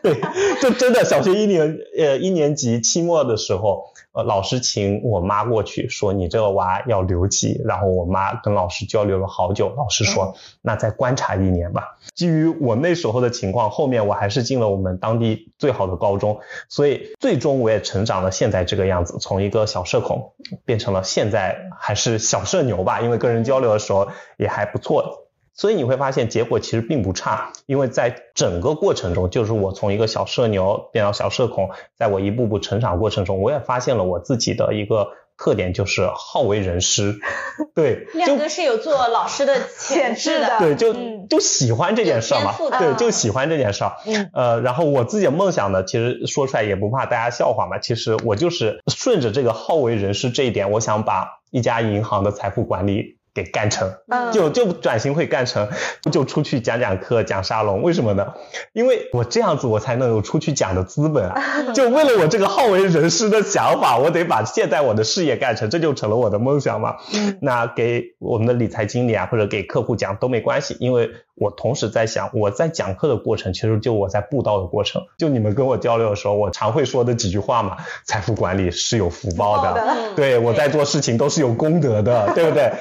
对，就真的小学一年呃一年级期末的时候，呃老师请我妈过去说你这个娃要留级，然后我妈跟老师交流了好久，老师说、那再观察一年吧。基于我那时候的情况，后面我还是进了我们当地最好的高中，所以最终我也成长了现在这个样子，从一个小社恐变成了现在还是小社牛吧，因为跟人交流的时候也还不错。所以你会发现结果其实并不差，因为在整个过程中，就是我从一个小社牛变到小社恐，在我一步步成长过程中，我也发现了我自己的一个特点，就是好为人师。对，就亮哥是有做老师的潜质的，对，就嗯就喜欢这件事儿嘛对，嗯就喜欢这件事儿。嗯呃，然后我自己的梦想呢，其实说出来也不怕大家笑话嘛。其实我就是顺着这个好为人师这一点，我想把一家银行的财富管理给干成。嗯就就转型会干成，就出去讲讲课、讲沙龙，为什么呢？因为我这样子，我才能有出去讲的资本啊！就为了我这个好为人师的想法，我得把现在我的事业干成，这就成了我的梦想嘛。嗯那给我们的理财经理啊，或者给客户讲都没关系，因为我同时在想，我在讲课的过程，其实就我在布道的过程，就你们跟我交流的时候，我常会说的几句话嘛，财富管理是有福报的，对我在做事情都是有功德的，对不对？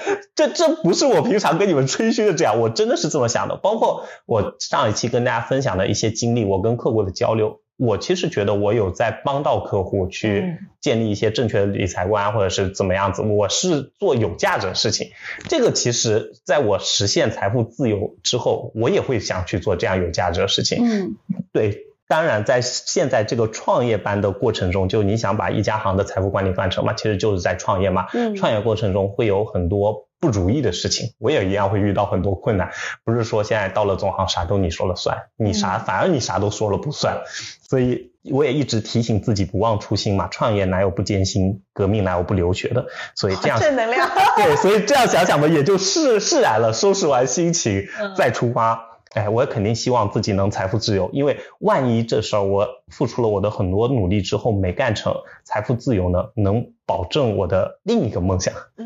这这不是我平常跟你们吹嘘的这样，我真的是这么想的。包括我上一期跟大家分享的一些经历，我跟客户的交流，我其实觉得我有在帮到客户去嗯建立一些正确的理财观，或者是怎么样子，我是做有价值的事情。这个其实在我实现财富自由之后，我也会想去做这样有价值的事情。嗯对，当然在现在这个创业班的过程中，就你想把一家行的财富管理干成嘛，其实就是在创业嘛。嗯创业过程中会有很多不如意的事情，我也一样会遇到很多困难。不是说现在到了总行啥都你说了算，你啥、反而你啥都说了不算。所以我也一直提醒自己不忘初心嘛，创业哪有不艰辛，革命哪有不流血的。所以这样正能量。对，所以这样想想吧，也就释释然了，收拾完心情嗯再出发。哎，我肯定希望自己能财富自由，因为万一这事儿我付出了我的很多努力之后没干成，财富自由呢，能保证我的另一个梦想。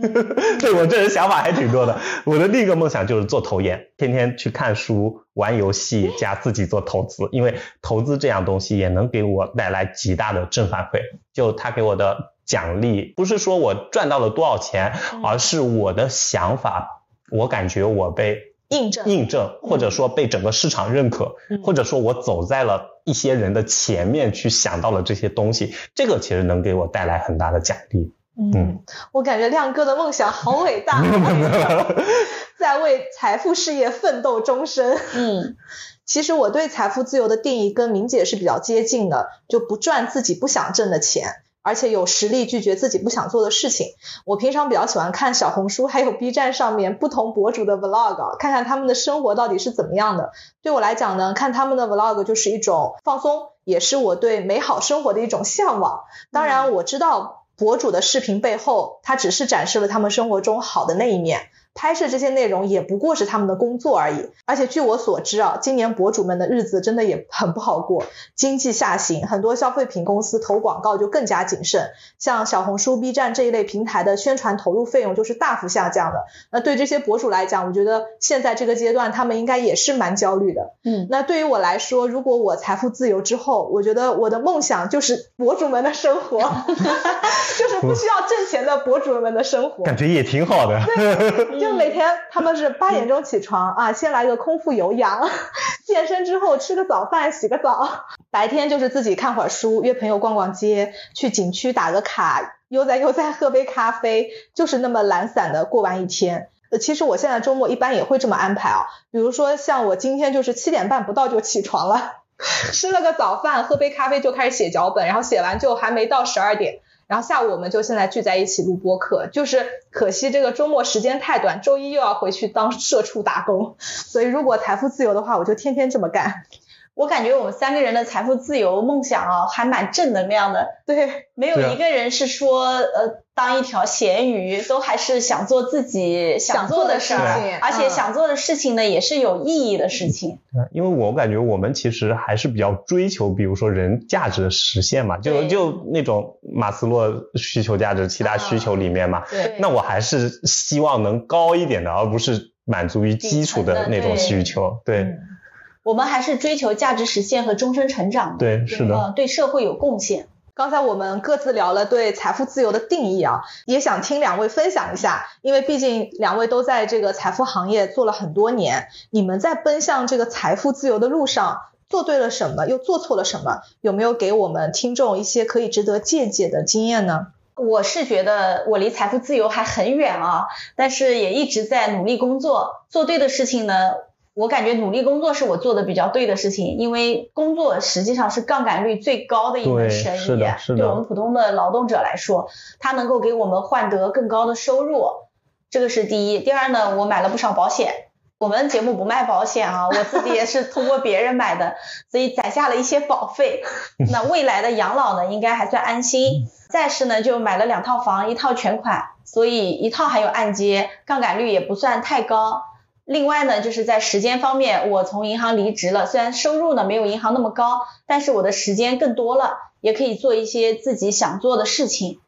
对我这人想法还挺多的，我的另一个梦想就是做投研，天天去看书、玩游戏加自己做投资，因为投资这样东西也能给我带来极大的正反馈。就他给我的奖励，不是说我赚到了多少钱，而是我的想法，我感觉我被印证。印证，或者说被整个市场认可，嗯。或者说我走在了一些人的前面去想到了这些东西，这个其实能给我带来很大的奖励。嗯，我感觉亮哥的梦想好伟大，在为财富事业奋斗终身。嗯。其实我对财富自由的定义跟明姐是比较接近的，就不赚自己不想挣的钱，而且有实力拒绝自己不想做的事情。我平常比较喜欢看小红书还有 B 站上面不同博主的 vlog，看看他们的生活到底是怎么样的。对我来讲呢，看他们的 vlog 就是一种放松，也是我对美好生活的一种向往。当然，我知道博主的视频背后，他只是展示了他们生活中好的那一面。拍摄这些内容也不过是他们的工作而已，而且据我所知啊，今年博主们的日子真的也很不好过，经济下行，很多消费品公司投广告就更加谨慎，像小红书、B 站这一类平台的宣传投入费用就是大幅下降的。那对这些博主来讲，我觉得现在这个阶段他们应该也是蛮焦虑的。嗯那对于我来说，如果我财富自由之后，我觉得我的梦想就是博主们的生活，就是不需要挣钱的博主们的生活。感觉也挺好的。就每天他们是八点钟起床啊，先来个空腹有氧，健身之后吃个早饭，洗个澡，白天就是自己看会儿书，约朋友逛逛街，去景区打个卡，悠哉悠哉喝杯咖啡，就是那么懒散的过完一天。呃，其实我现在周末一般也会这么安排啊，比如说像我今天就是七点半不到就起床了，吃了个早饭，喝杯咖啡就开始写脚本，然后写完就还没到十二点。然后下午我们就现在聚在一起录播课，就是可惜这个周末时间太短，周一又要回去当社畜打工，所以如果财富自由的话，我就天天这么干。我感觉我们三个人的财富自由梦想啊，还蛮正能量的。对，没有一个人是说呃当一条咸鱼，都还是想做自己想做的事儿，而且想做的事情呢也是有意义的事情。因为我感觉我们其实还是比较追求，比如说人价值的实现嘛，就就那种马斯洛需求价值七大需求里面嘛。对。那我还是希望能高一点的，而不是满足于基础的那种需求。对。我们还是追求价值实现和终身成长的。对，是的。对社会有贡献。刚才我们各自聊了对财富自由的定义啊，也想听两位分享一下，因为毕竟两位都在这个财富行业做了很多年，你们在奔向这个财富自由的路上做对了什么，又做错了什么？有没有给我们听众一些可以值得借鉴的经验呢？我是觉得我离财富自由还很远啊，但是也一直在努力工作，做对的事情呢。我感觉努力工作是我做的比较对的事情，因为工作实际上是杠杆率最高的一门生意。是的，是的。对我们普通的劳动者来说，它能够给我们换得更高的收入，这个是第一。第二呢，我买了不少保险。我们节目不卖保险啊，我自己也是通过别人买的，所以攒下了一些保费。那未来的养老呢，应该还算安心。再是呢，就买了两套房，一套全款，所以一套还有按揭，杠杆率也不算太高。另外呢，就是在时间方面，我从银行离职了，虽然收入呢没有银行那么高，但是我的时间更多了，也可以做一些自己想做的事情。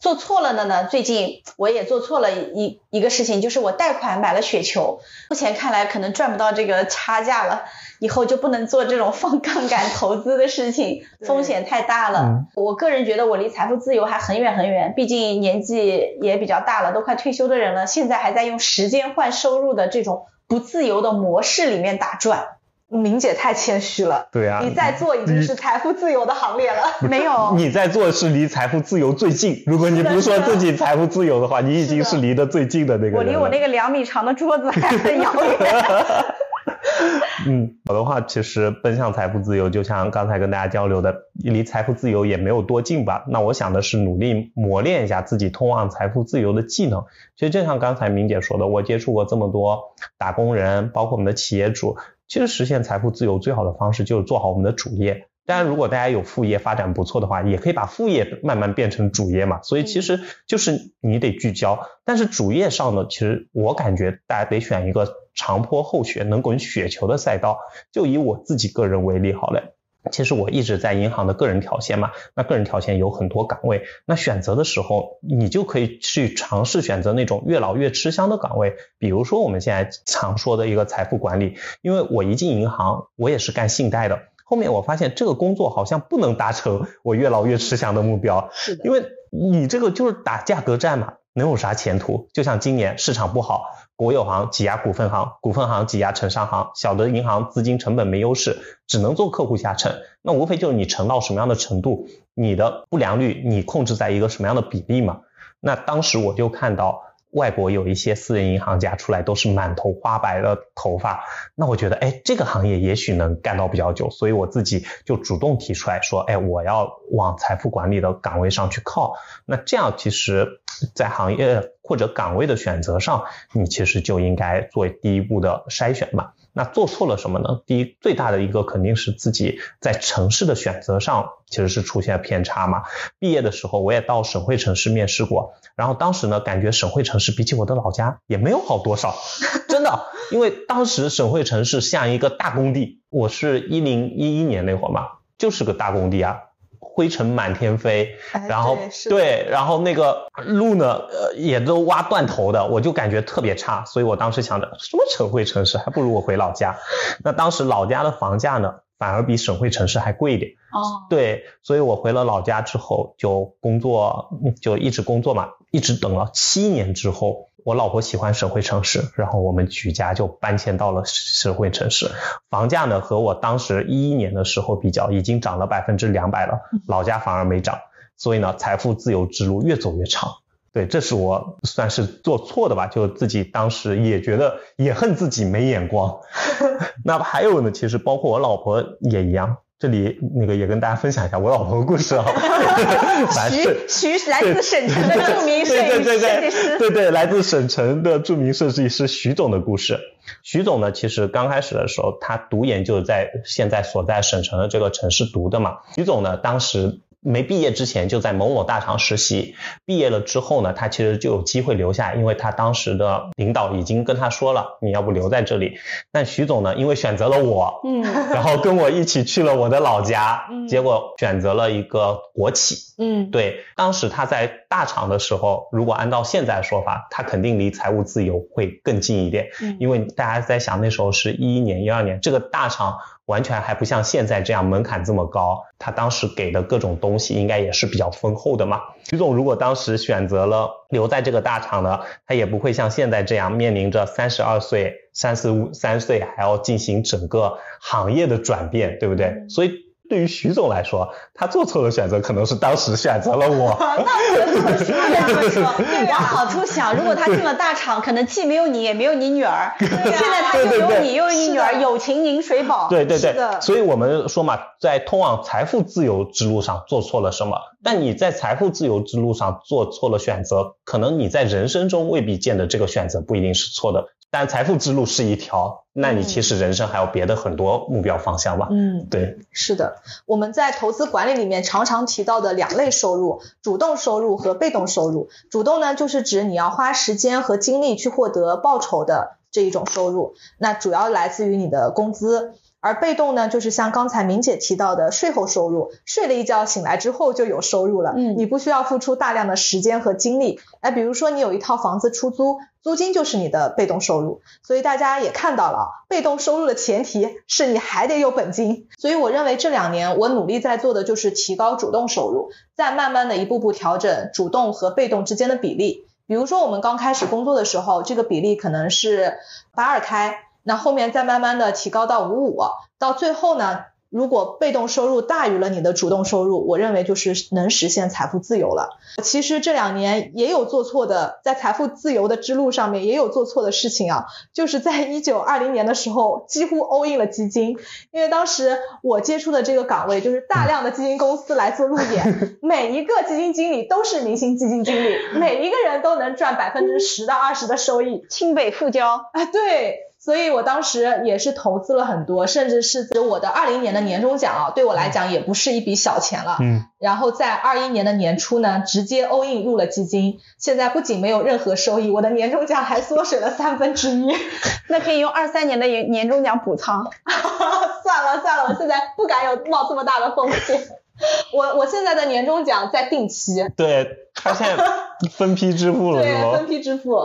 做错了的呢，最近我也做错了一一个事情，就是我贷款买了雪球，目前看来可能赚不到这个差价了，以后就不能做这种 放杠杆投资的事情，风险太大了。我个人觉得我离财富自由还很远很远，毕竟年纪也比较大了，都快退休的人了，现在还在用时间换收入的这种不自由的模式里面打转。明姐太谦虚了，对啊，你在做已经是财富自由的行列了，没有，你在做是离财富自由最近。如果你不说自己财富自由的话，你已经是离得最近的那个。我离我那个两米长的桌子还很遥远。嗯，我的话其实奔向财富自由，就像刚才跟大家交流的，离财富自由也没有多近吧。那我想的是努力磨练一下自己通往财富自由的技能。其实就像刚才明姐说的，我接触过这么多打工人，包括我们的企业主。其实实现财富自由最好的方式就是做好我们的主业。当然，如果大家有副业发展不错的话，也可以把副业慢慢变成主业嘛。所以其实就是你得聚焦。但是主业上呢，其实我感觉大家得选一个长坡厚雪、能滚雪球的赛道。就以我自己个人为例好了。其实我一直在银行的个人条线嘛，那个人条线有很多岗位，那选择的时候，你就可以去尝试选择那种越老越吃香的岗位，比如说我们现在常说的一个财富管理，因为我一进银行，我也是干信贷的，后面我发现这个工作好像不能达成我越老越吃香的目标，是的，因为你这个就是打价格战嘛，能有啥前途？就像今年市场不好。国有行挤压股份行，股份行挤压城商行，小的银行资金成本没优势，只能做客户下沉。那无非就是你沉到什么样的程度，你的不良率你控制在一个什么样的比例嘛？那当时我就看到外国有一些私人银行家出来都是满头花白的头发，那我觉得哎这个行业也许能干到比较久，所以我自己就主动提出来说，哎我要往财富管理的岗位上去靠。那这样其实。在行业或者岗位的选择上，你其实就应该做第一步的筛选嘛。那做错了什么呢？第一，最大的一个肯定是自己在城市的选择上其实是出现了偏差嘛。毕业的时候我也到省会城市面试过，然后当时呢感觉省会城市比起我的老家也没有好多少，真的，因为当时省会城市像一个大工地，我是一零一一年那会儿嘛，就是个大工地啊。灰尘满天飞，然后对，然后那个路呢，呃，也都挖断头的，我就感觉特别差，所以我当时想着，什么省会城市，还不如我回老家。那当时老家的房价呢，反而比省会城市还贵一点。哦，对，所以我回了老家之后就工作，就一直工作嘛，一直等了七年之后。我老婆喜欢省会城市，然后我们举家就搬迁到了省会城市。房价呢和我当时一一年的时候比较，已经涨了百分之两百了，老家反而没涨。所以呢，财富自由之路越走越长。对，这是我算是做错的吧，就自己当时也觉得也恨自己没眼光。那还有呢，其实包括我老婆也一样。这里那个也跟大家分享一下我老婆的故事啊。徐徐来自省城的著名摄对对对计师，对对，来自省城的著名设计师徐总的故事。徐总呢，其实刚开始的时候，他读研就是在现在所在省城的这个城市读的嘛。徐总呢，当时。没毕业之前就在某某大厂实习，毕业了之后呢，他其实就有机会留下，因为他当时的领导已经跟他说了，你要不留在这里。但徐总呢，因为选择了我，嗯，然后跟我一起去了我的老家，嗯，结果选择了一个国企，嗯，对，当时他在大厂的时候，如果按照现在说法，他肯定离财务自由会更近一点，嗯，因为大家在想那时候是一一年、一二年，这个大厂。完全还不像现在这样门槛这么高，他当时给的各种东西应该也是比较丰厚的嘛。徐总如果当时选择了留在这个大厂呢，他也不会像现在这样面临着三十二岁、三十五三岁还要进行整个行业的转变，对不对？所以。对于徐总来说，他做错了选择，可能是当时选择了我。那不能这么说，这么说。往好处想，如果他进了大厂，可能既没有你，也没有你女儿。现在他又有你，又有你女儿，友情饮水饱。对对对。所以我们说嘛，在通往财富自由之路上做错了什么？但你在财富自由之路上做错了选择，可能你在人生中未必见的这个选择不一定是错的。但财富之路是一条，那你其实人生还有别的很多目标方向吧？嗯，对，是的。我们在投资管理里面常常提到的两类收入：主动收入和被动收入。主动呢，就是指你要花时间和精力去获得报酬的这一种收入，那主要来自于你的工资。而被动呢，就是像刚才明姐提到的税后收入，睡了一觉醒来之后就有收入了，嗯，你不需要付出大量的时间和精力。哎，比如说你有一套房子出租，租金就是你的被动收入。所以大家也看到了，被动收入的前提是你还得有本金。所以我认为这两年我努力在做的就是提高主动收入，再慢慢的一步步调整主动和被动之间的比例。比如说我们刚开始工作的时候，这个比例可能是八二开。那后面再慢慢的提高到五五，到最后呢，如果被动收入大于了你的主动收入，我认为就是能实现财富自由了。其实这两年也有做错的，在财富自由的之路上面也有做错的事情啊，就是在一九二零年的时候几乎 all in 了基金，因为当时我接触的这个岗位就是大量的基金公司来做路演，每一个基金经理都是明星基金经理，每一个人都能赚百分之十到二十的收益，清北复交啊，对。所以我当时也是投资了很多，甚至是我的二零年的年终奖啊，对我来讲也不是一笔小钱了。嗯。然后在二一年的年初呢，直接 all in 入了基金，现在不仅没有任何收益，我的年终奖还缩水了三分之一。那可以用二三年的年年终奖补仓。算了算了，我现在不敢有冒这么大的风险。我我现在的年终奖在定期。对，他现在分批支付了，对，分批支付。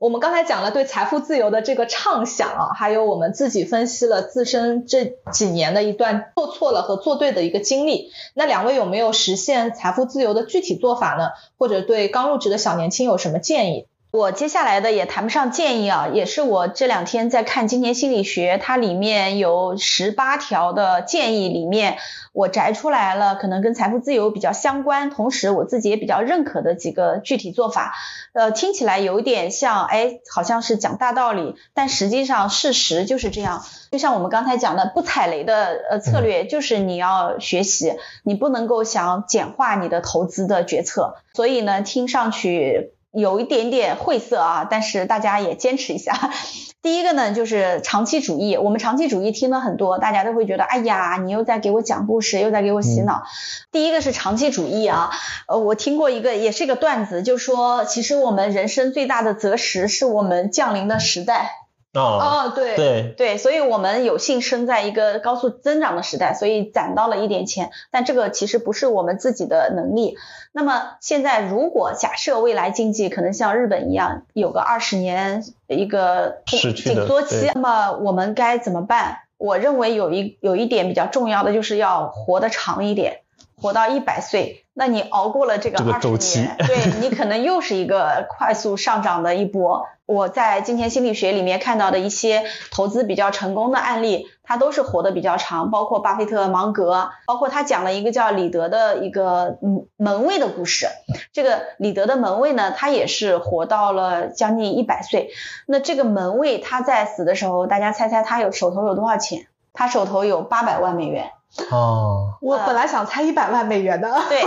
我们刚才讲了对财富自由的这个畅想啊，还有我们自己分析了自身这几年的一段做错了和做对的一个经历。那两位有没有实现财富自由的具体做法呢？或者对刚入职的小年轻有什么建议？我接下来的也谈不上建议啊，也是我这两天在看《今年心理学》，它里面有十八条的建议，里面我摘出来了，可能跟财富自由比较相关，同时我自己也比较认可的几个具体做法。呃，听起来有点像，哎，好像是讲大道理，但实际上事实就是这样。就像我们刚才讲的，不踩雷的呃策略，就是你要学习，你不能够想简化你的投资的决策。所以呢，听上去。有一点点晦涩啊，但是大家也坚持一下。第一个呢，就是长期主义。我们长期主义听了很多，大家都会觉得，哎呀，你又在给我讲故事，又在给我洗脑。第一个是长期主义啊，呃，我听过一个，也是一个段子，就说其实我们人生最大的择时是我们降临的时代。哦，对对对，所以我们有幸生在一个高速增长的时代，所以攒到了一点钱，但这个其实不是我们自己的能力。那么现在如果假设未来经济可能像日本一样有个二十年一个紧缩期，那么我们该怎么办？我认为有一有一点比较重要的就是要活得长一点，活到一百岁。那你熬过了这个二十年，对 你可能又是一个快速上涨的一波。我在金钱心理学里面看到的一些投资比较成功的案例，他都是活得比较长，包括巴菲特、芒格，包括他讲了一个叫李德的一个嗯门卫的故事。这个李德的门卫呢，他也是活到了将近一百岁。那这个门卫他在死的时候，大家猜猜他有手头有多少钱？他手头有八百万美元。哦，我本来想猜一百万美元的。对，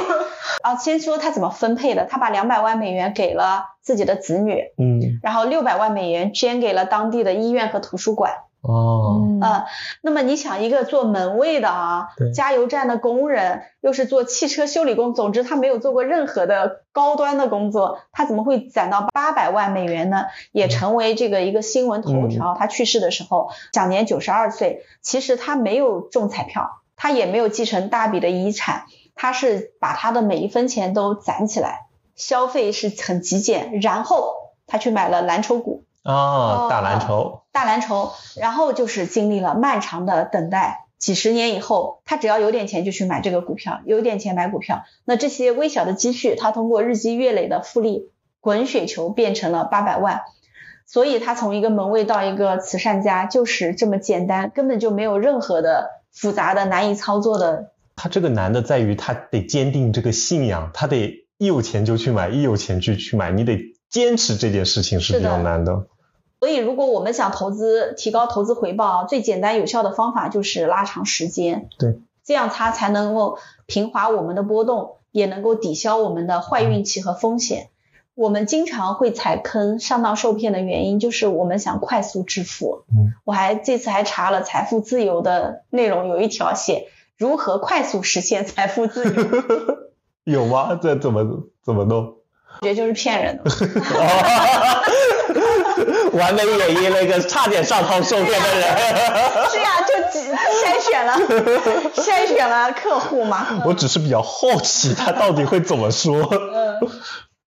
啊，先说他怎么分配的，他把两百万美元给了自己的子女，嗯，然后六百万美元捐给了当地的医院和图书馆。哦，呃，那么你想，一个做门卫的啊对，加油站的工人，又是做汽车修理工，总之他没有做过任何的高端的工作，他怎么会攒到八百万美元呢？也成为这个一个新闻头条。他去世的时候享年九十二岁，其实他没有中彩票，他也没有继承大笔的遗产，他是把他的每一分钱都攒起来，消费是很极简，然后他去买了蓝筹股。啊，大蓝筹，大蓝筹，然后就是经历了漫长的等待，几十年以后，他只要有点钱就去买这个股票，有点钱买股票，那这些微小的积蓄，他通过日积月累的复利，滚雪球变成了八百万，所以他从一个门卫到一个慈善家，就是这么简单，根本就没有任何的复杂的、难以操作的。他这个难的在于他得坚定这个信仰，他得一有钱就去买，一有钱就去买，你得坚持这件事情是比较难的。所以，如果我们想投资、提高投资回报，最简单有效的方法就是拉长时间。对，这样它才能够平滑我们的波动，也能够抵消我们的坏运气和风险。我们经常会踩坑、上当受骗的原因，就是我们想快速致富。嗯，我还这次还查了财富自由的内容，有一条写如何快速实现财富自由，有吗？这怎么怎么弄？我觉得就是骗人的。完美演绎了一个差点上当受骗的人。是呀，就只筛选了，筛选了客户嘛。我只是比较好奇他到底会怎么说。嗯，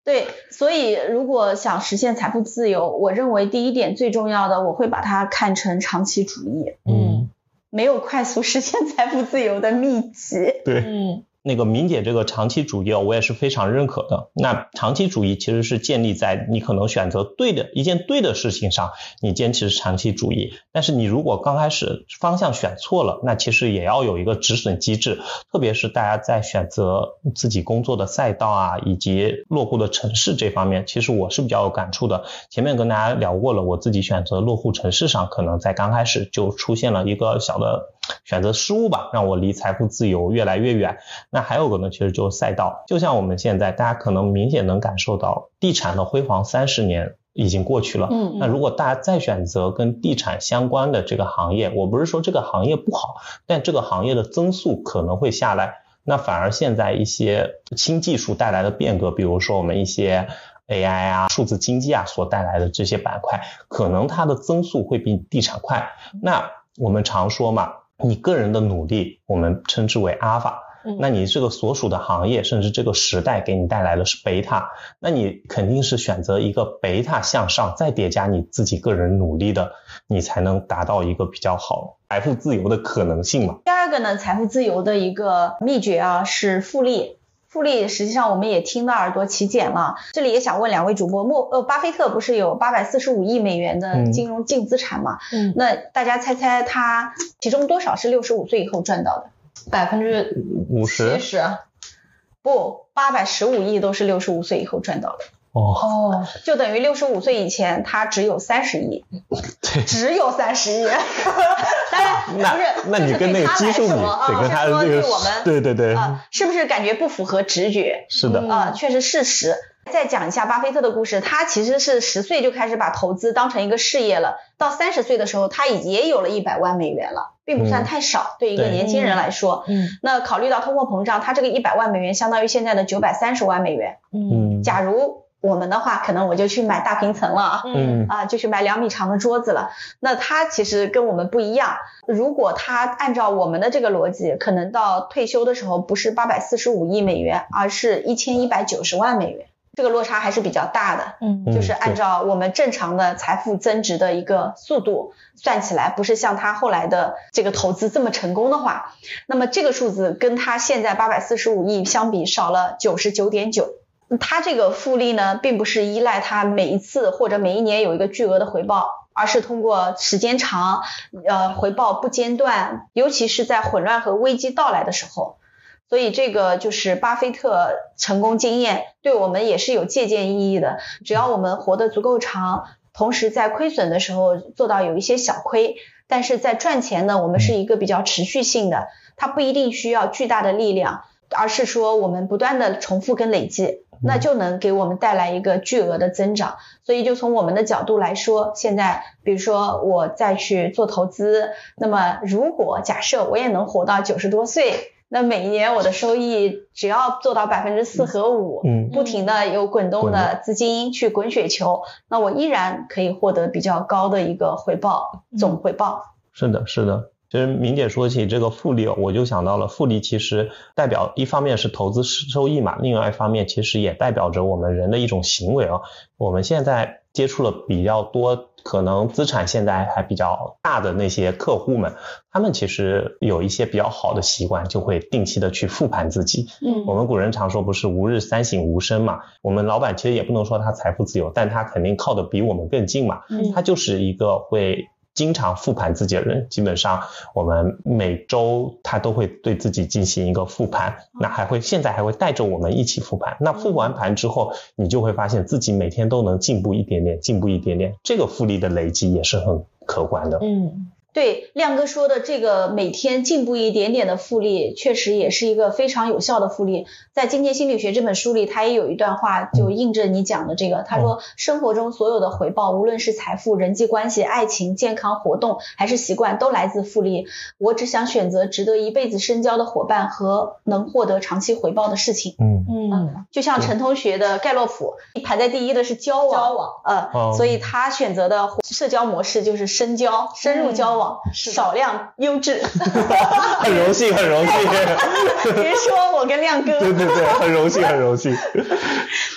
对，所以如果想实现财富自由，我认为第一点最重要的，我会把它看成长期主义。嗯，没有快速实现财富自由的秘籍。对，嗯那个明姐这个长期主义，我也是非常认可的。那长期主义其实是建立在你可能选择对的一件对的事情上，你坚持长期主义。但是你如果刚开始方向选错了，那其实也要有一个止损机制。特别是大家在选择自己工作的赛道啊，以及落户的城市这方面，其实我是比较有感触的。前面跟大家聊过了，我自己选择落户城市上，可能在刚开始就出现了一个小的选择失误吧，让我离财富自由越来越远。那还有个呢，其实就是赛道，就像我们现在，大家可能明显能感受到地产的辉煌三十年已经过去了。嗯那如果大家再选择跟地产相关的这个行业，我不是说这个行业不好，但这个行业的增速可能会下来。那反而现在一些新技术带来的变革，比如说我们一些 AI 啊、数字经济啊所带来的这些板块，可能它的增速会比地产快。那我们常说嘛，你个人的努力，我们称之为阿尔法。嗯那你这个所属的行业，甚至这个时代给你带来的是贝塔，那你肯定是选择一个贝塔向上，再叠加你自己个人努力的，你才能达到一个比较好财富自由的可能性嘛。第二个呢，财富自由的一个秘诀啊是复利。复利实际上我们也听到耳朵起茧了。这里也想问两位主播，莫呃巴菲特不是有八百四十五亿美元的嗯金融净资产吗？嗯，那大家猜猜他其中多少是六十五岁以后赚到的？百分之五十七十。不，八百十五亿都是六十五岁以后赚到的，哦，哦，就等于六十五岁以前他只有三十亿。对，只有三十亿。当然那不是，那你跟那个基数比，得跟他的这个对对对，啊、是不是感觉不符合直觉？是的，嗯啊、确实事实。再讲一下巴菲特的故事，他其实是十岁就开始把投资当成一个事业了，到三十岁的时候，他已也有了一百万美元了，并不算嗯太少，对一个对年轻人来说。嗯那考虑到通货膨胀，他这个一百万美元相当于现在的九百三十万美元。嗯嗯假如我们的话，可能我就去买大平层了啊。嗯啊，就去买两米长的桌子了。那他其实跟我们不一样。如果他按照我们的这个逻辑，可能到退休的时候不是八百四十五亿美元，而是一千一百九十万美元。这个落差还是比较大的。嗯嗯就是按照我们正常的财富增值的一个速度算起来，不是像他后来的这个投资这么成功的话，那么这个数字跟他现在八百四十五亿相比少了九十九点九。它这个复利呢，并不是依赖它每一次或者每一年有一个巨额的回报，而是通过时间长，呃，回报不间断，尤其是在混乱和危机到来的时候。所以这个就是巴菲特成功经验，对我们也是有借鉴意义的。只要我们活得足够长，同时在亏损的时候做到有一些小亏，但是在赚钱呢，我们是一个比较持续性的，它不一定需要巨大的力量，而是说我们不断的重复跟累积，那就能给我们带来一个巨额的增长。所以就从我们的角度来说，现在比如说我再去做投资，那么如果假设我也能活到九十多岁。那每一年我的收益只要做到百分之四和五，嗯不停的有滚动的资金去滚雪球，那我依然可以获得比较高的一个回报，总回报。是的，是的。其实明姐说起这个复利，我就想到了复利其实代表一方面是投资收益嘛，另外一方面其实也代表着我们人的一种行为啊。我们现在接触了比较多，可能资产现在还比较大的那些客户们，他们其实有一些比较好的习惯，就会定期的去复盘自己。嗯我们古人常说不是吾日三省吾身嘛，我们老板其实也不能说他财富自由，但他肯定靠的比我们更近嘛。嗯他就是一个会经常复盘自己的人，基本上我们每周他都会对自己进行一个复盘，那还会现在还会带着我们一起复盘。那复完盘之后，你就会发现自己每天都能进步一点点，进步一点点，这个复利的累积也是很可观的。嗯对，亮哥说的这个每天进步一点点的复利，确实也是一个非常有效的复利。在《金钱心理学》这本书里，他也有一段话就印证你讲的这个。他说，生活中所有的回报，无论是财富、人际关系、爱情、健康、活动还是习惯，都来自复利。我只想选择值得一辈子深交的伙伴和能获得长期回报的事情。嗯嗯就像陈同学的盖洛普，排在第一的是交往，交往呃，哦所以他选择的社交模式就是深交、深入交往，少量优质。很荣幸，很荣幸。别说我跟亮哥，对对对，很荣幸，很荣幸。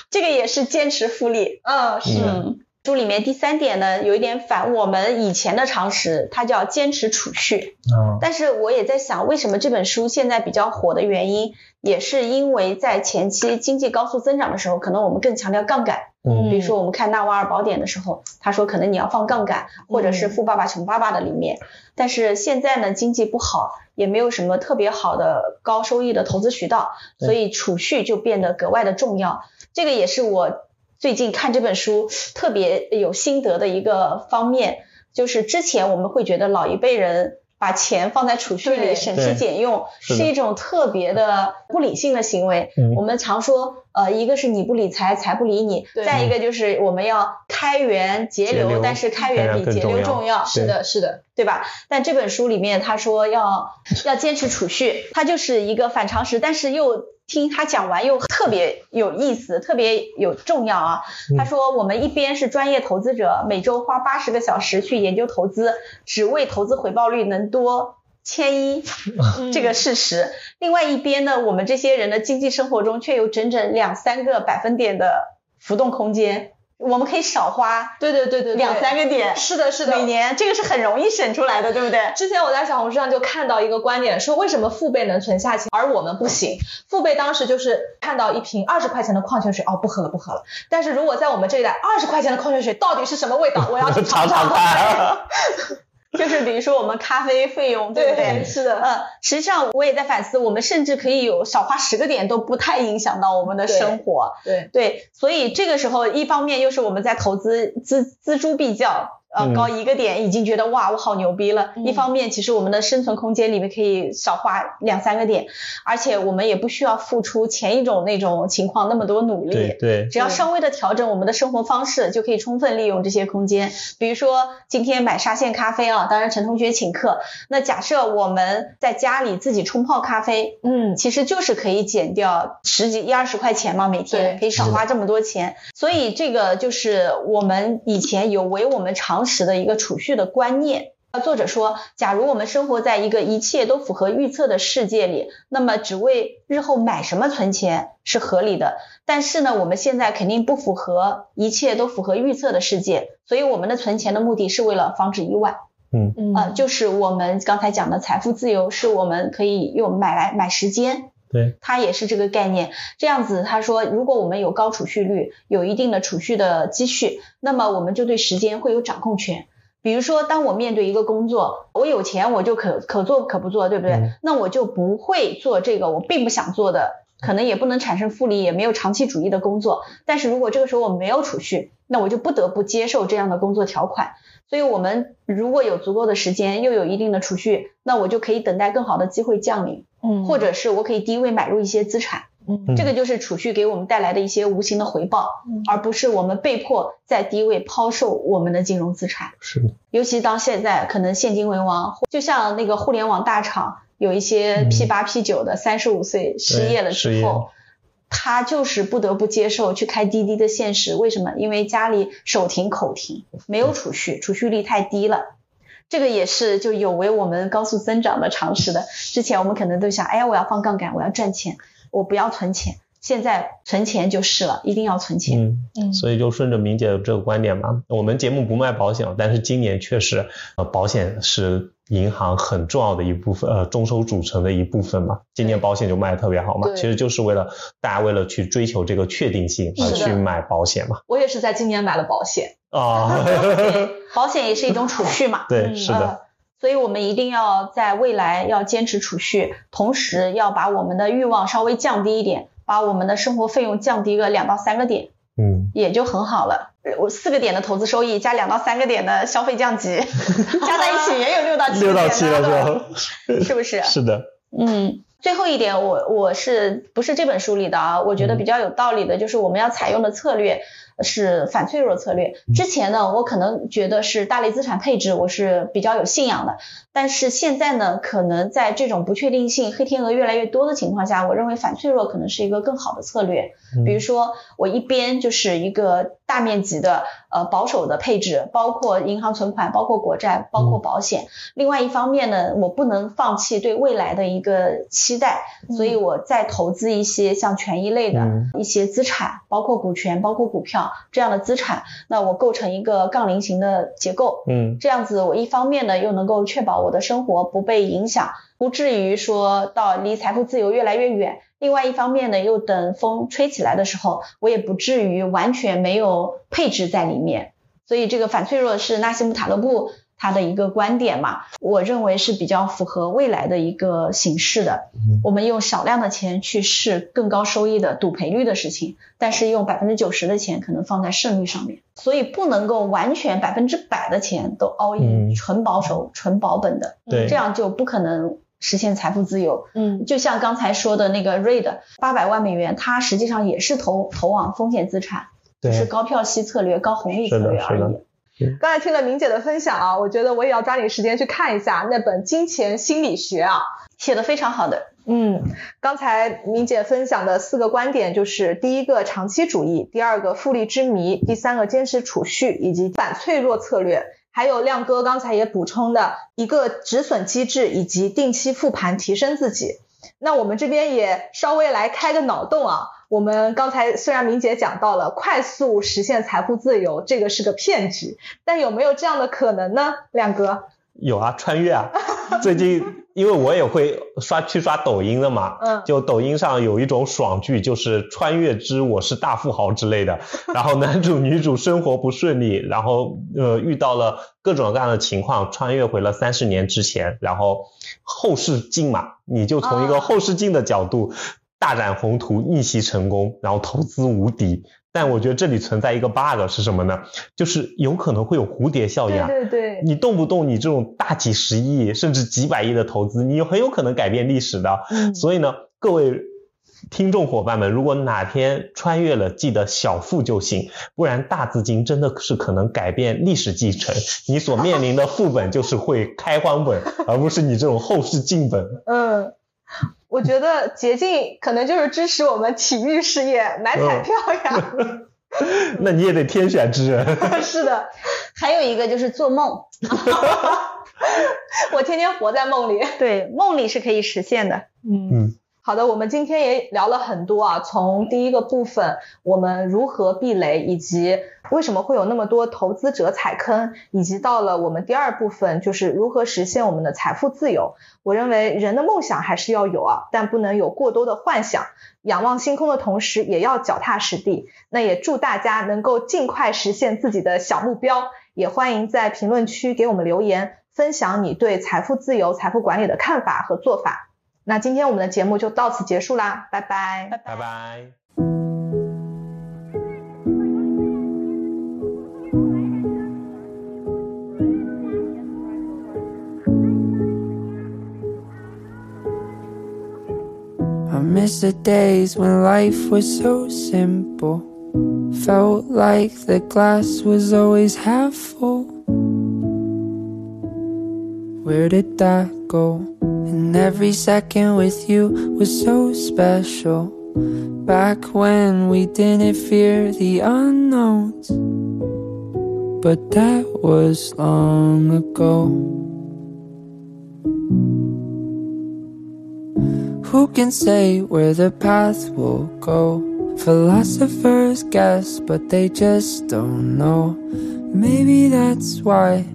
这个也是坚持复利。嗯是嗯，书里面第三点呢，有一点反我们以前的常识，它叫坚持储蓄。嗯但是我也在想，为什么这本书现在比较火的原因，也是因为在前期经济高速增长的时候，可能我们更强调杠杆。嗯比如说我们看《纳瓦尔宝典》的时候，他说可能你要放杠杆，或者是《富爸爸穷爸爸》的里面。但是现在呢，经济不好，也没有什么特别好的高收益的投资渠道，所以储蓄就变得格外的重要。这个也是我最近看这本书特别有心得的一个方面，就是之前我们会觉得老一辈人。把钱放在储蓄里，省吃俭用是一种特别的不理性的行为。嗯我们常说，呃，一个是你不理财，财不理你；再一个就是我们要开源节流，节流但是开源比节流重要，是的是的对吧？但这本书里面他说要要坚持储蓄，它就是一个反常识，但是又听他讲完又特别有意思，特别有重要啊。他说我们一边是专业投资者，每周花八十个小时去研究投资，只为投资回报率能多。千一这个事实，另外一边呢，我们这些人的经济生活中却有整整两三个百分点的浮动空间，我们可以少花对对对对对两三个点，是的是的每年这个是很容易省出来的，对不对？之前我在小红书上就看到一个观点，说为什么父辈能存下钱，而我们不行？父辈当时就是看到一瓶二十块钱的矿泉水，哦，不喝了不喝了。但是如果在我们这一代，二十块钱的矿泉水到底是什么味道？我要去尝尝尝看。就是比如说我们咖啡费用，对不对？是的，嗯，实际上我也在反思，我们甚至可以有少花十个点都不太影响到我们的生活。对对，所以这个时候一方面又是我们在投资锱锱铢必较，呃，嗯高一个点已经觉得哇我好牛逼了。嗯一方面其实我们的生存空间里面可以少花两三个点，而且我们也不需要付出前一种那种情况那么多努力。对对，只要稍微的调整我们的生活方式，就可以充分利用这些空间。比如说今天买沙县咖啡啊，当然陈同学请客。那假设我们在家里自己冲泡咖啡，嗯，其实就是可以减掉十几一二十块钱嘛，每天可以少花这么多钱。所以这个就是我们以前有违我们常识的一个储蓄的观念。啊作者说，假如我们生活在一个一切都符合预测的世界里，那么只为日后买什么存钱是合理的。但是呢，我们现在肯定不符合一切都符合预测的世界，所以我们的存钱的目的是为了防止意外。嗯嗯呃，就是我们刚才讲的财富自由，是我们可以用买来买时间，对，它也是这个概念。这样子，他说，如果我们有高储蓄率，有一定的储蓄的积蓄，那么我们就对时间会有掌控权。比如说，当我面对一个工作，我有钱我就可可做可不做，对不对？嗯那我就不会做这个我并不想做的，可能也不能产生复利，也没有长期主义的工作。但是如果这个时候我没有储蓄，那我就不得不接受这样的工作条款。所以，我们如果有足够的时间，又有一定的储蓄，那我就可以等待更好的机会降临，嗯或者是我可以低位买入一些资产。嗯这个就是储蓄给我们带来的一些无形的回报，嗯而不是我们被迫在低位抛售我们的金融资产。是的，尤其当现在可能现金为王，就像那个互联网大厂有一些 P 八 P 九的，三十五岁失业了之后，他就是不得不接受去开滴滴的现实。为什么？因为家里手停口停，没有储蓄，储蓄率太低了。这个也是就有违我们高速增长的常识的。之前我们可能都想，哎呀，我要放杠杆，我要赚钱，我不要存钱。现在存钱就是了，一定要存钱。嗯。嗯所以就顺着明姐的这个观点嘛，我们节目不卖保险，但是今年确实，呃，保险是银行很重要的一部分，呃，中收组成的一部分嘛。今年保险就卖的特别好嘛，其实就是为了大家为了去追求这个确定性而去买保险嘛。我也是在今年买了保险。啊，对，保险也是一种储蓄嘛。对，嗯是的，呃所以我们一定要在未来要坚持储蓄，同时要把我们的欲望稍微降低一点，把我们的生活费用降低个两到三个点，嗯，也就很好了。呃我四个点的投资收益加两到三个点的消费降级，加在一起也有六到七六到七了是吧？是不是？是的，嗯，最后一点我我是不是这本书里的啊？我觉得比较有道理的就是我们要采用的策略是反脆弱策略。之前呢，我可能觉得是大类资产配置，我是比较有信仰的。但是现在呢，可能在这种不确定性、黑天鹅越来越多的情况下，我认为反脆弱可能是一个更好的策略。比如说，我一边就是一个大面积的呃保守的配置，包括银行存款、包括国债、包括保险。另外一方面呢，我不能放弃对未来的一个期待，所以我再投资一些像权益类的嗯一些资产，包括股权、包括股票这样的资产，那我构成一个杠铃型的结构。嗯这样子，我一方面呢又能够确保我的生活不被影响，不至于说到离财富自由越来越远；另外一方面呢，又等风吹起来的时候，我也不至于完全没有配置在里面。所以这个反脆弱是纳西姆塔勒布他的一个观点嘛，我认为是比较符合未来的一个形式的。我们用少量的钱去试更高收益的赌赔率的事情，但是用百分之九十的钱可能放在胜率上面，所以不能够完全百分之百的钱都 all in，、嗯。纯保守、纯保本的，这样就不可能实现财富自由。嗯。就像刚才说的那个 Reid 八百万美元，它实际上也是投投往风险资产，对。是高票息策略、高红利策略而已。刚才听了明姐的分享啊，我觉得我也要抓紧时间去看一下那本《金钱心理学》啊。写的非常好的，嗯，刚才明姐分享的四个观点就是：第一个长期主义，第二个复利之谜，第三个坚持储蓄，以及反脆弱策略。还有亮哥刚才也补充的一个止损机制，以及定期复盘提升自己。那我们这边也稍微来开个脑洞啊。我们刚才虽然明姐讲到了快速实现财富自由，这个是个骗局，但有没有这样的可能呢？亮哥，有啊，穿越啊。最近 因为我也会刷去刷抖音的嘛，嗯就抖音上有一种爽剧，就是穿越之我是大富豪之类的。然后男主女主生活不顺利，然后呃遇到了各种各样的情况，穿越回了三十年之前，然后后视镜嘛，你就从一个啊后视镜的角度大展宏图，逆袭成功，然后投资无敌。但我觉得这里存在一个 bug 是什么呢？就是有可能会有蝴蝶效应对啊。对对，你动不动你这种大几十亿甚至几百亿的投资，你很有可能改变历史的。嗯所以呢，各位听众伙伴们，如果哪天穿越了，记得小富就行，不然大资金真的是可能改变历史进程。你所面临的副本就是会开荒本，而不是你这种后视镜本。嗯，我觉得捷径可能就是支持我们体育事业，买彩票呀。那你也得天选之人。是的，还有一个就是做梦，我天天活在梦里。对，梦里是可以实现的。嗯嗯，好的，我们今天也聊了很多啊，从第一个部分我们如何避雷，以及为什么会有那么多投资者踩坑，以及到了我们第二部分，就是如何实现我们的财富自由。我认为人的梦想还是要有啊，但不能有过多的幻想。仰望星空的同时，也要脚踏实地。那也祝大家能够尽快实现自己的小目标。也欢迎在评论区给我们留言，分享你对财富自由、财富管理的看法和做法。那今天我们的节目就到此结束啦拜拜拜拜 miss the days when life was so simple felt like the glass was always half full where did that go? And every second with you was so special. Back when we didn't fear the unknowns. But that was long ago. Who can say where the path will go? Philosophers guess, but they just don't know. Maybe that's why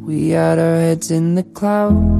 we had our heads in the clouds.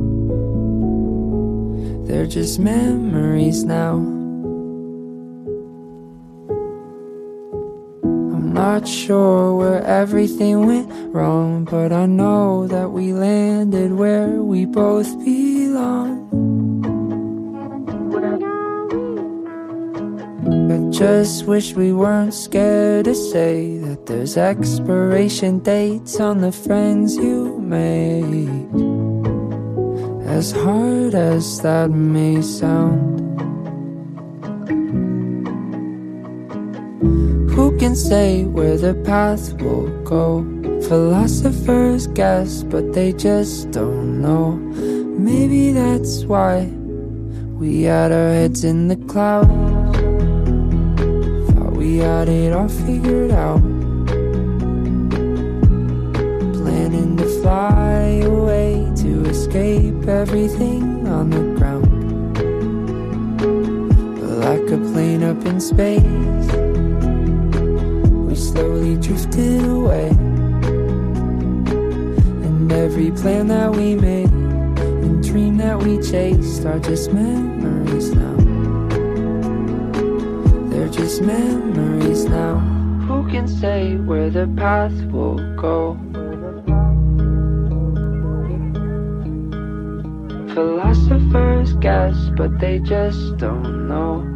They're just memories now. I'm not sure where everything went wrong, but I know that we landed where we both belong. I just wish we weren't scared to say that there's expiration dates on the friends you make. As hard as that may sound. Who can say where the path will go? Philosophers guess, but they just don't know. Maybe that's why we had our heads in the clouds Thought we had it all figured out. Escape everything on the ground. Like a plane up in space, we slowly drifted away. And every plan that we made and dream that we chased are just memories now They're just memories now. Who can say where the path will go? Guess, but they just don't know.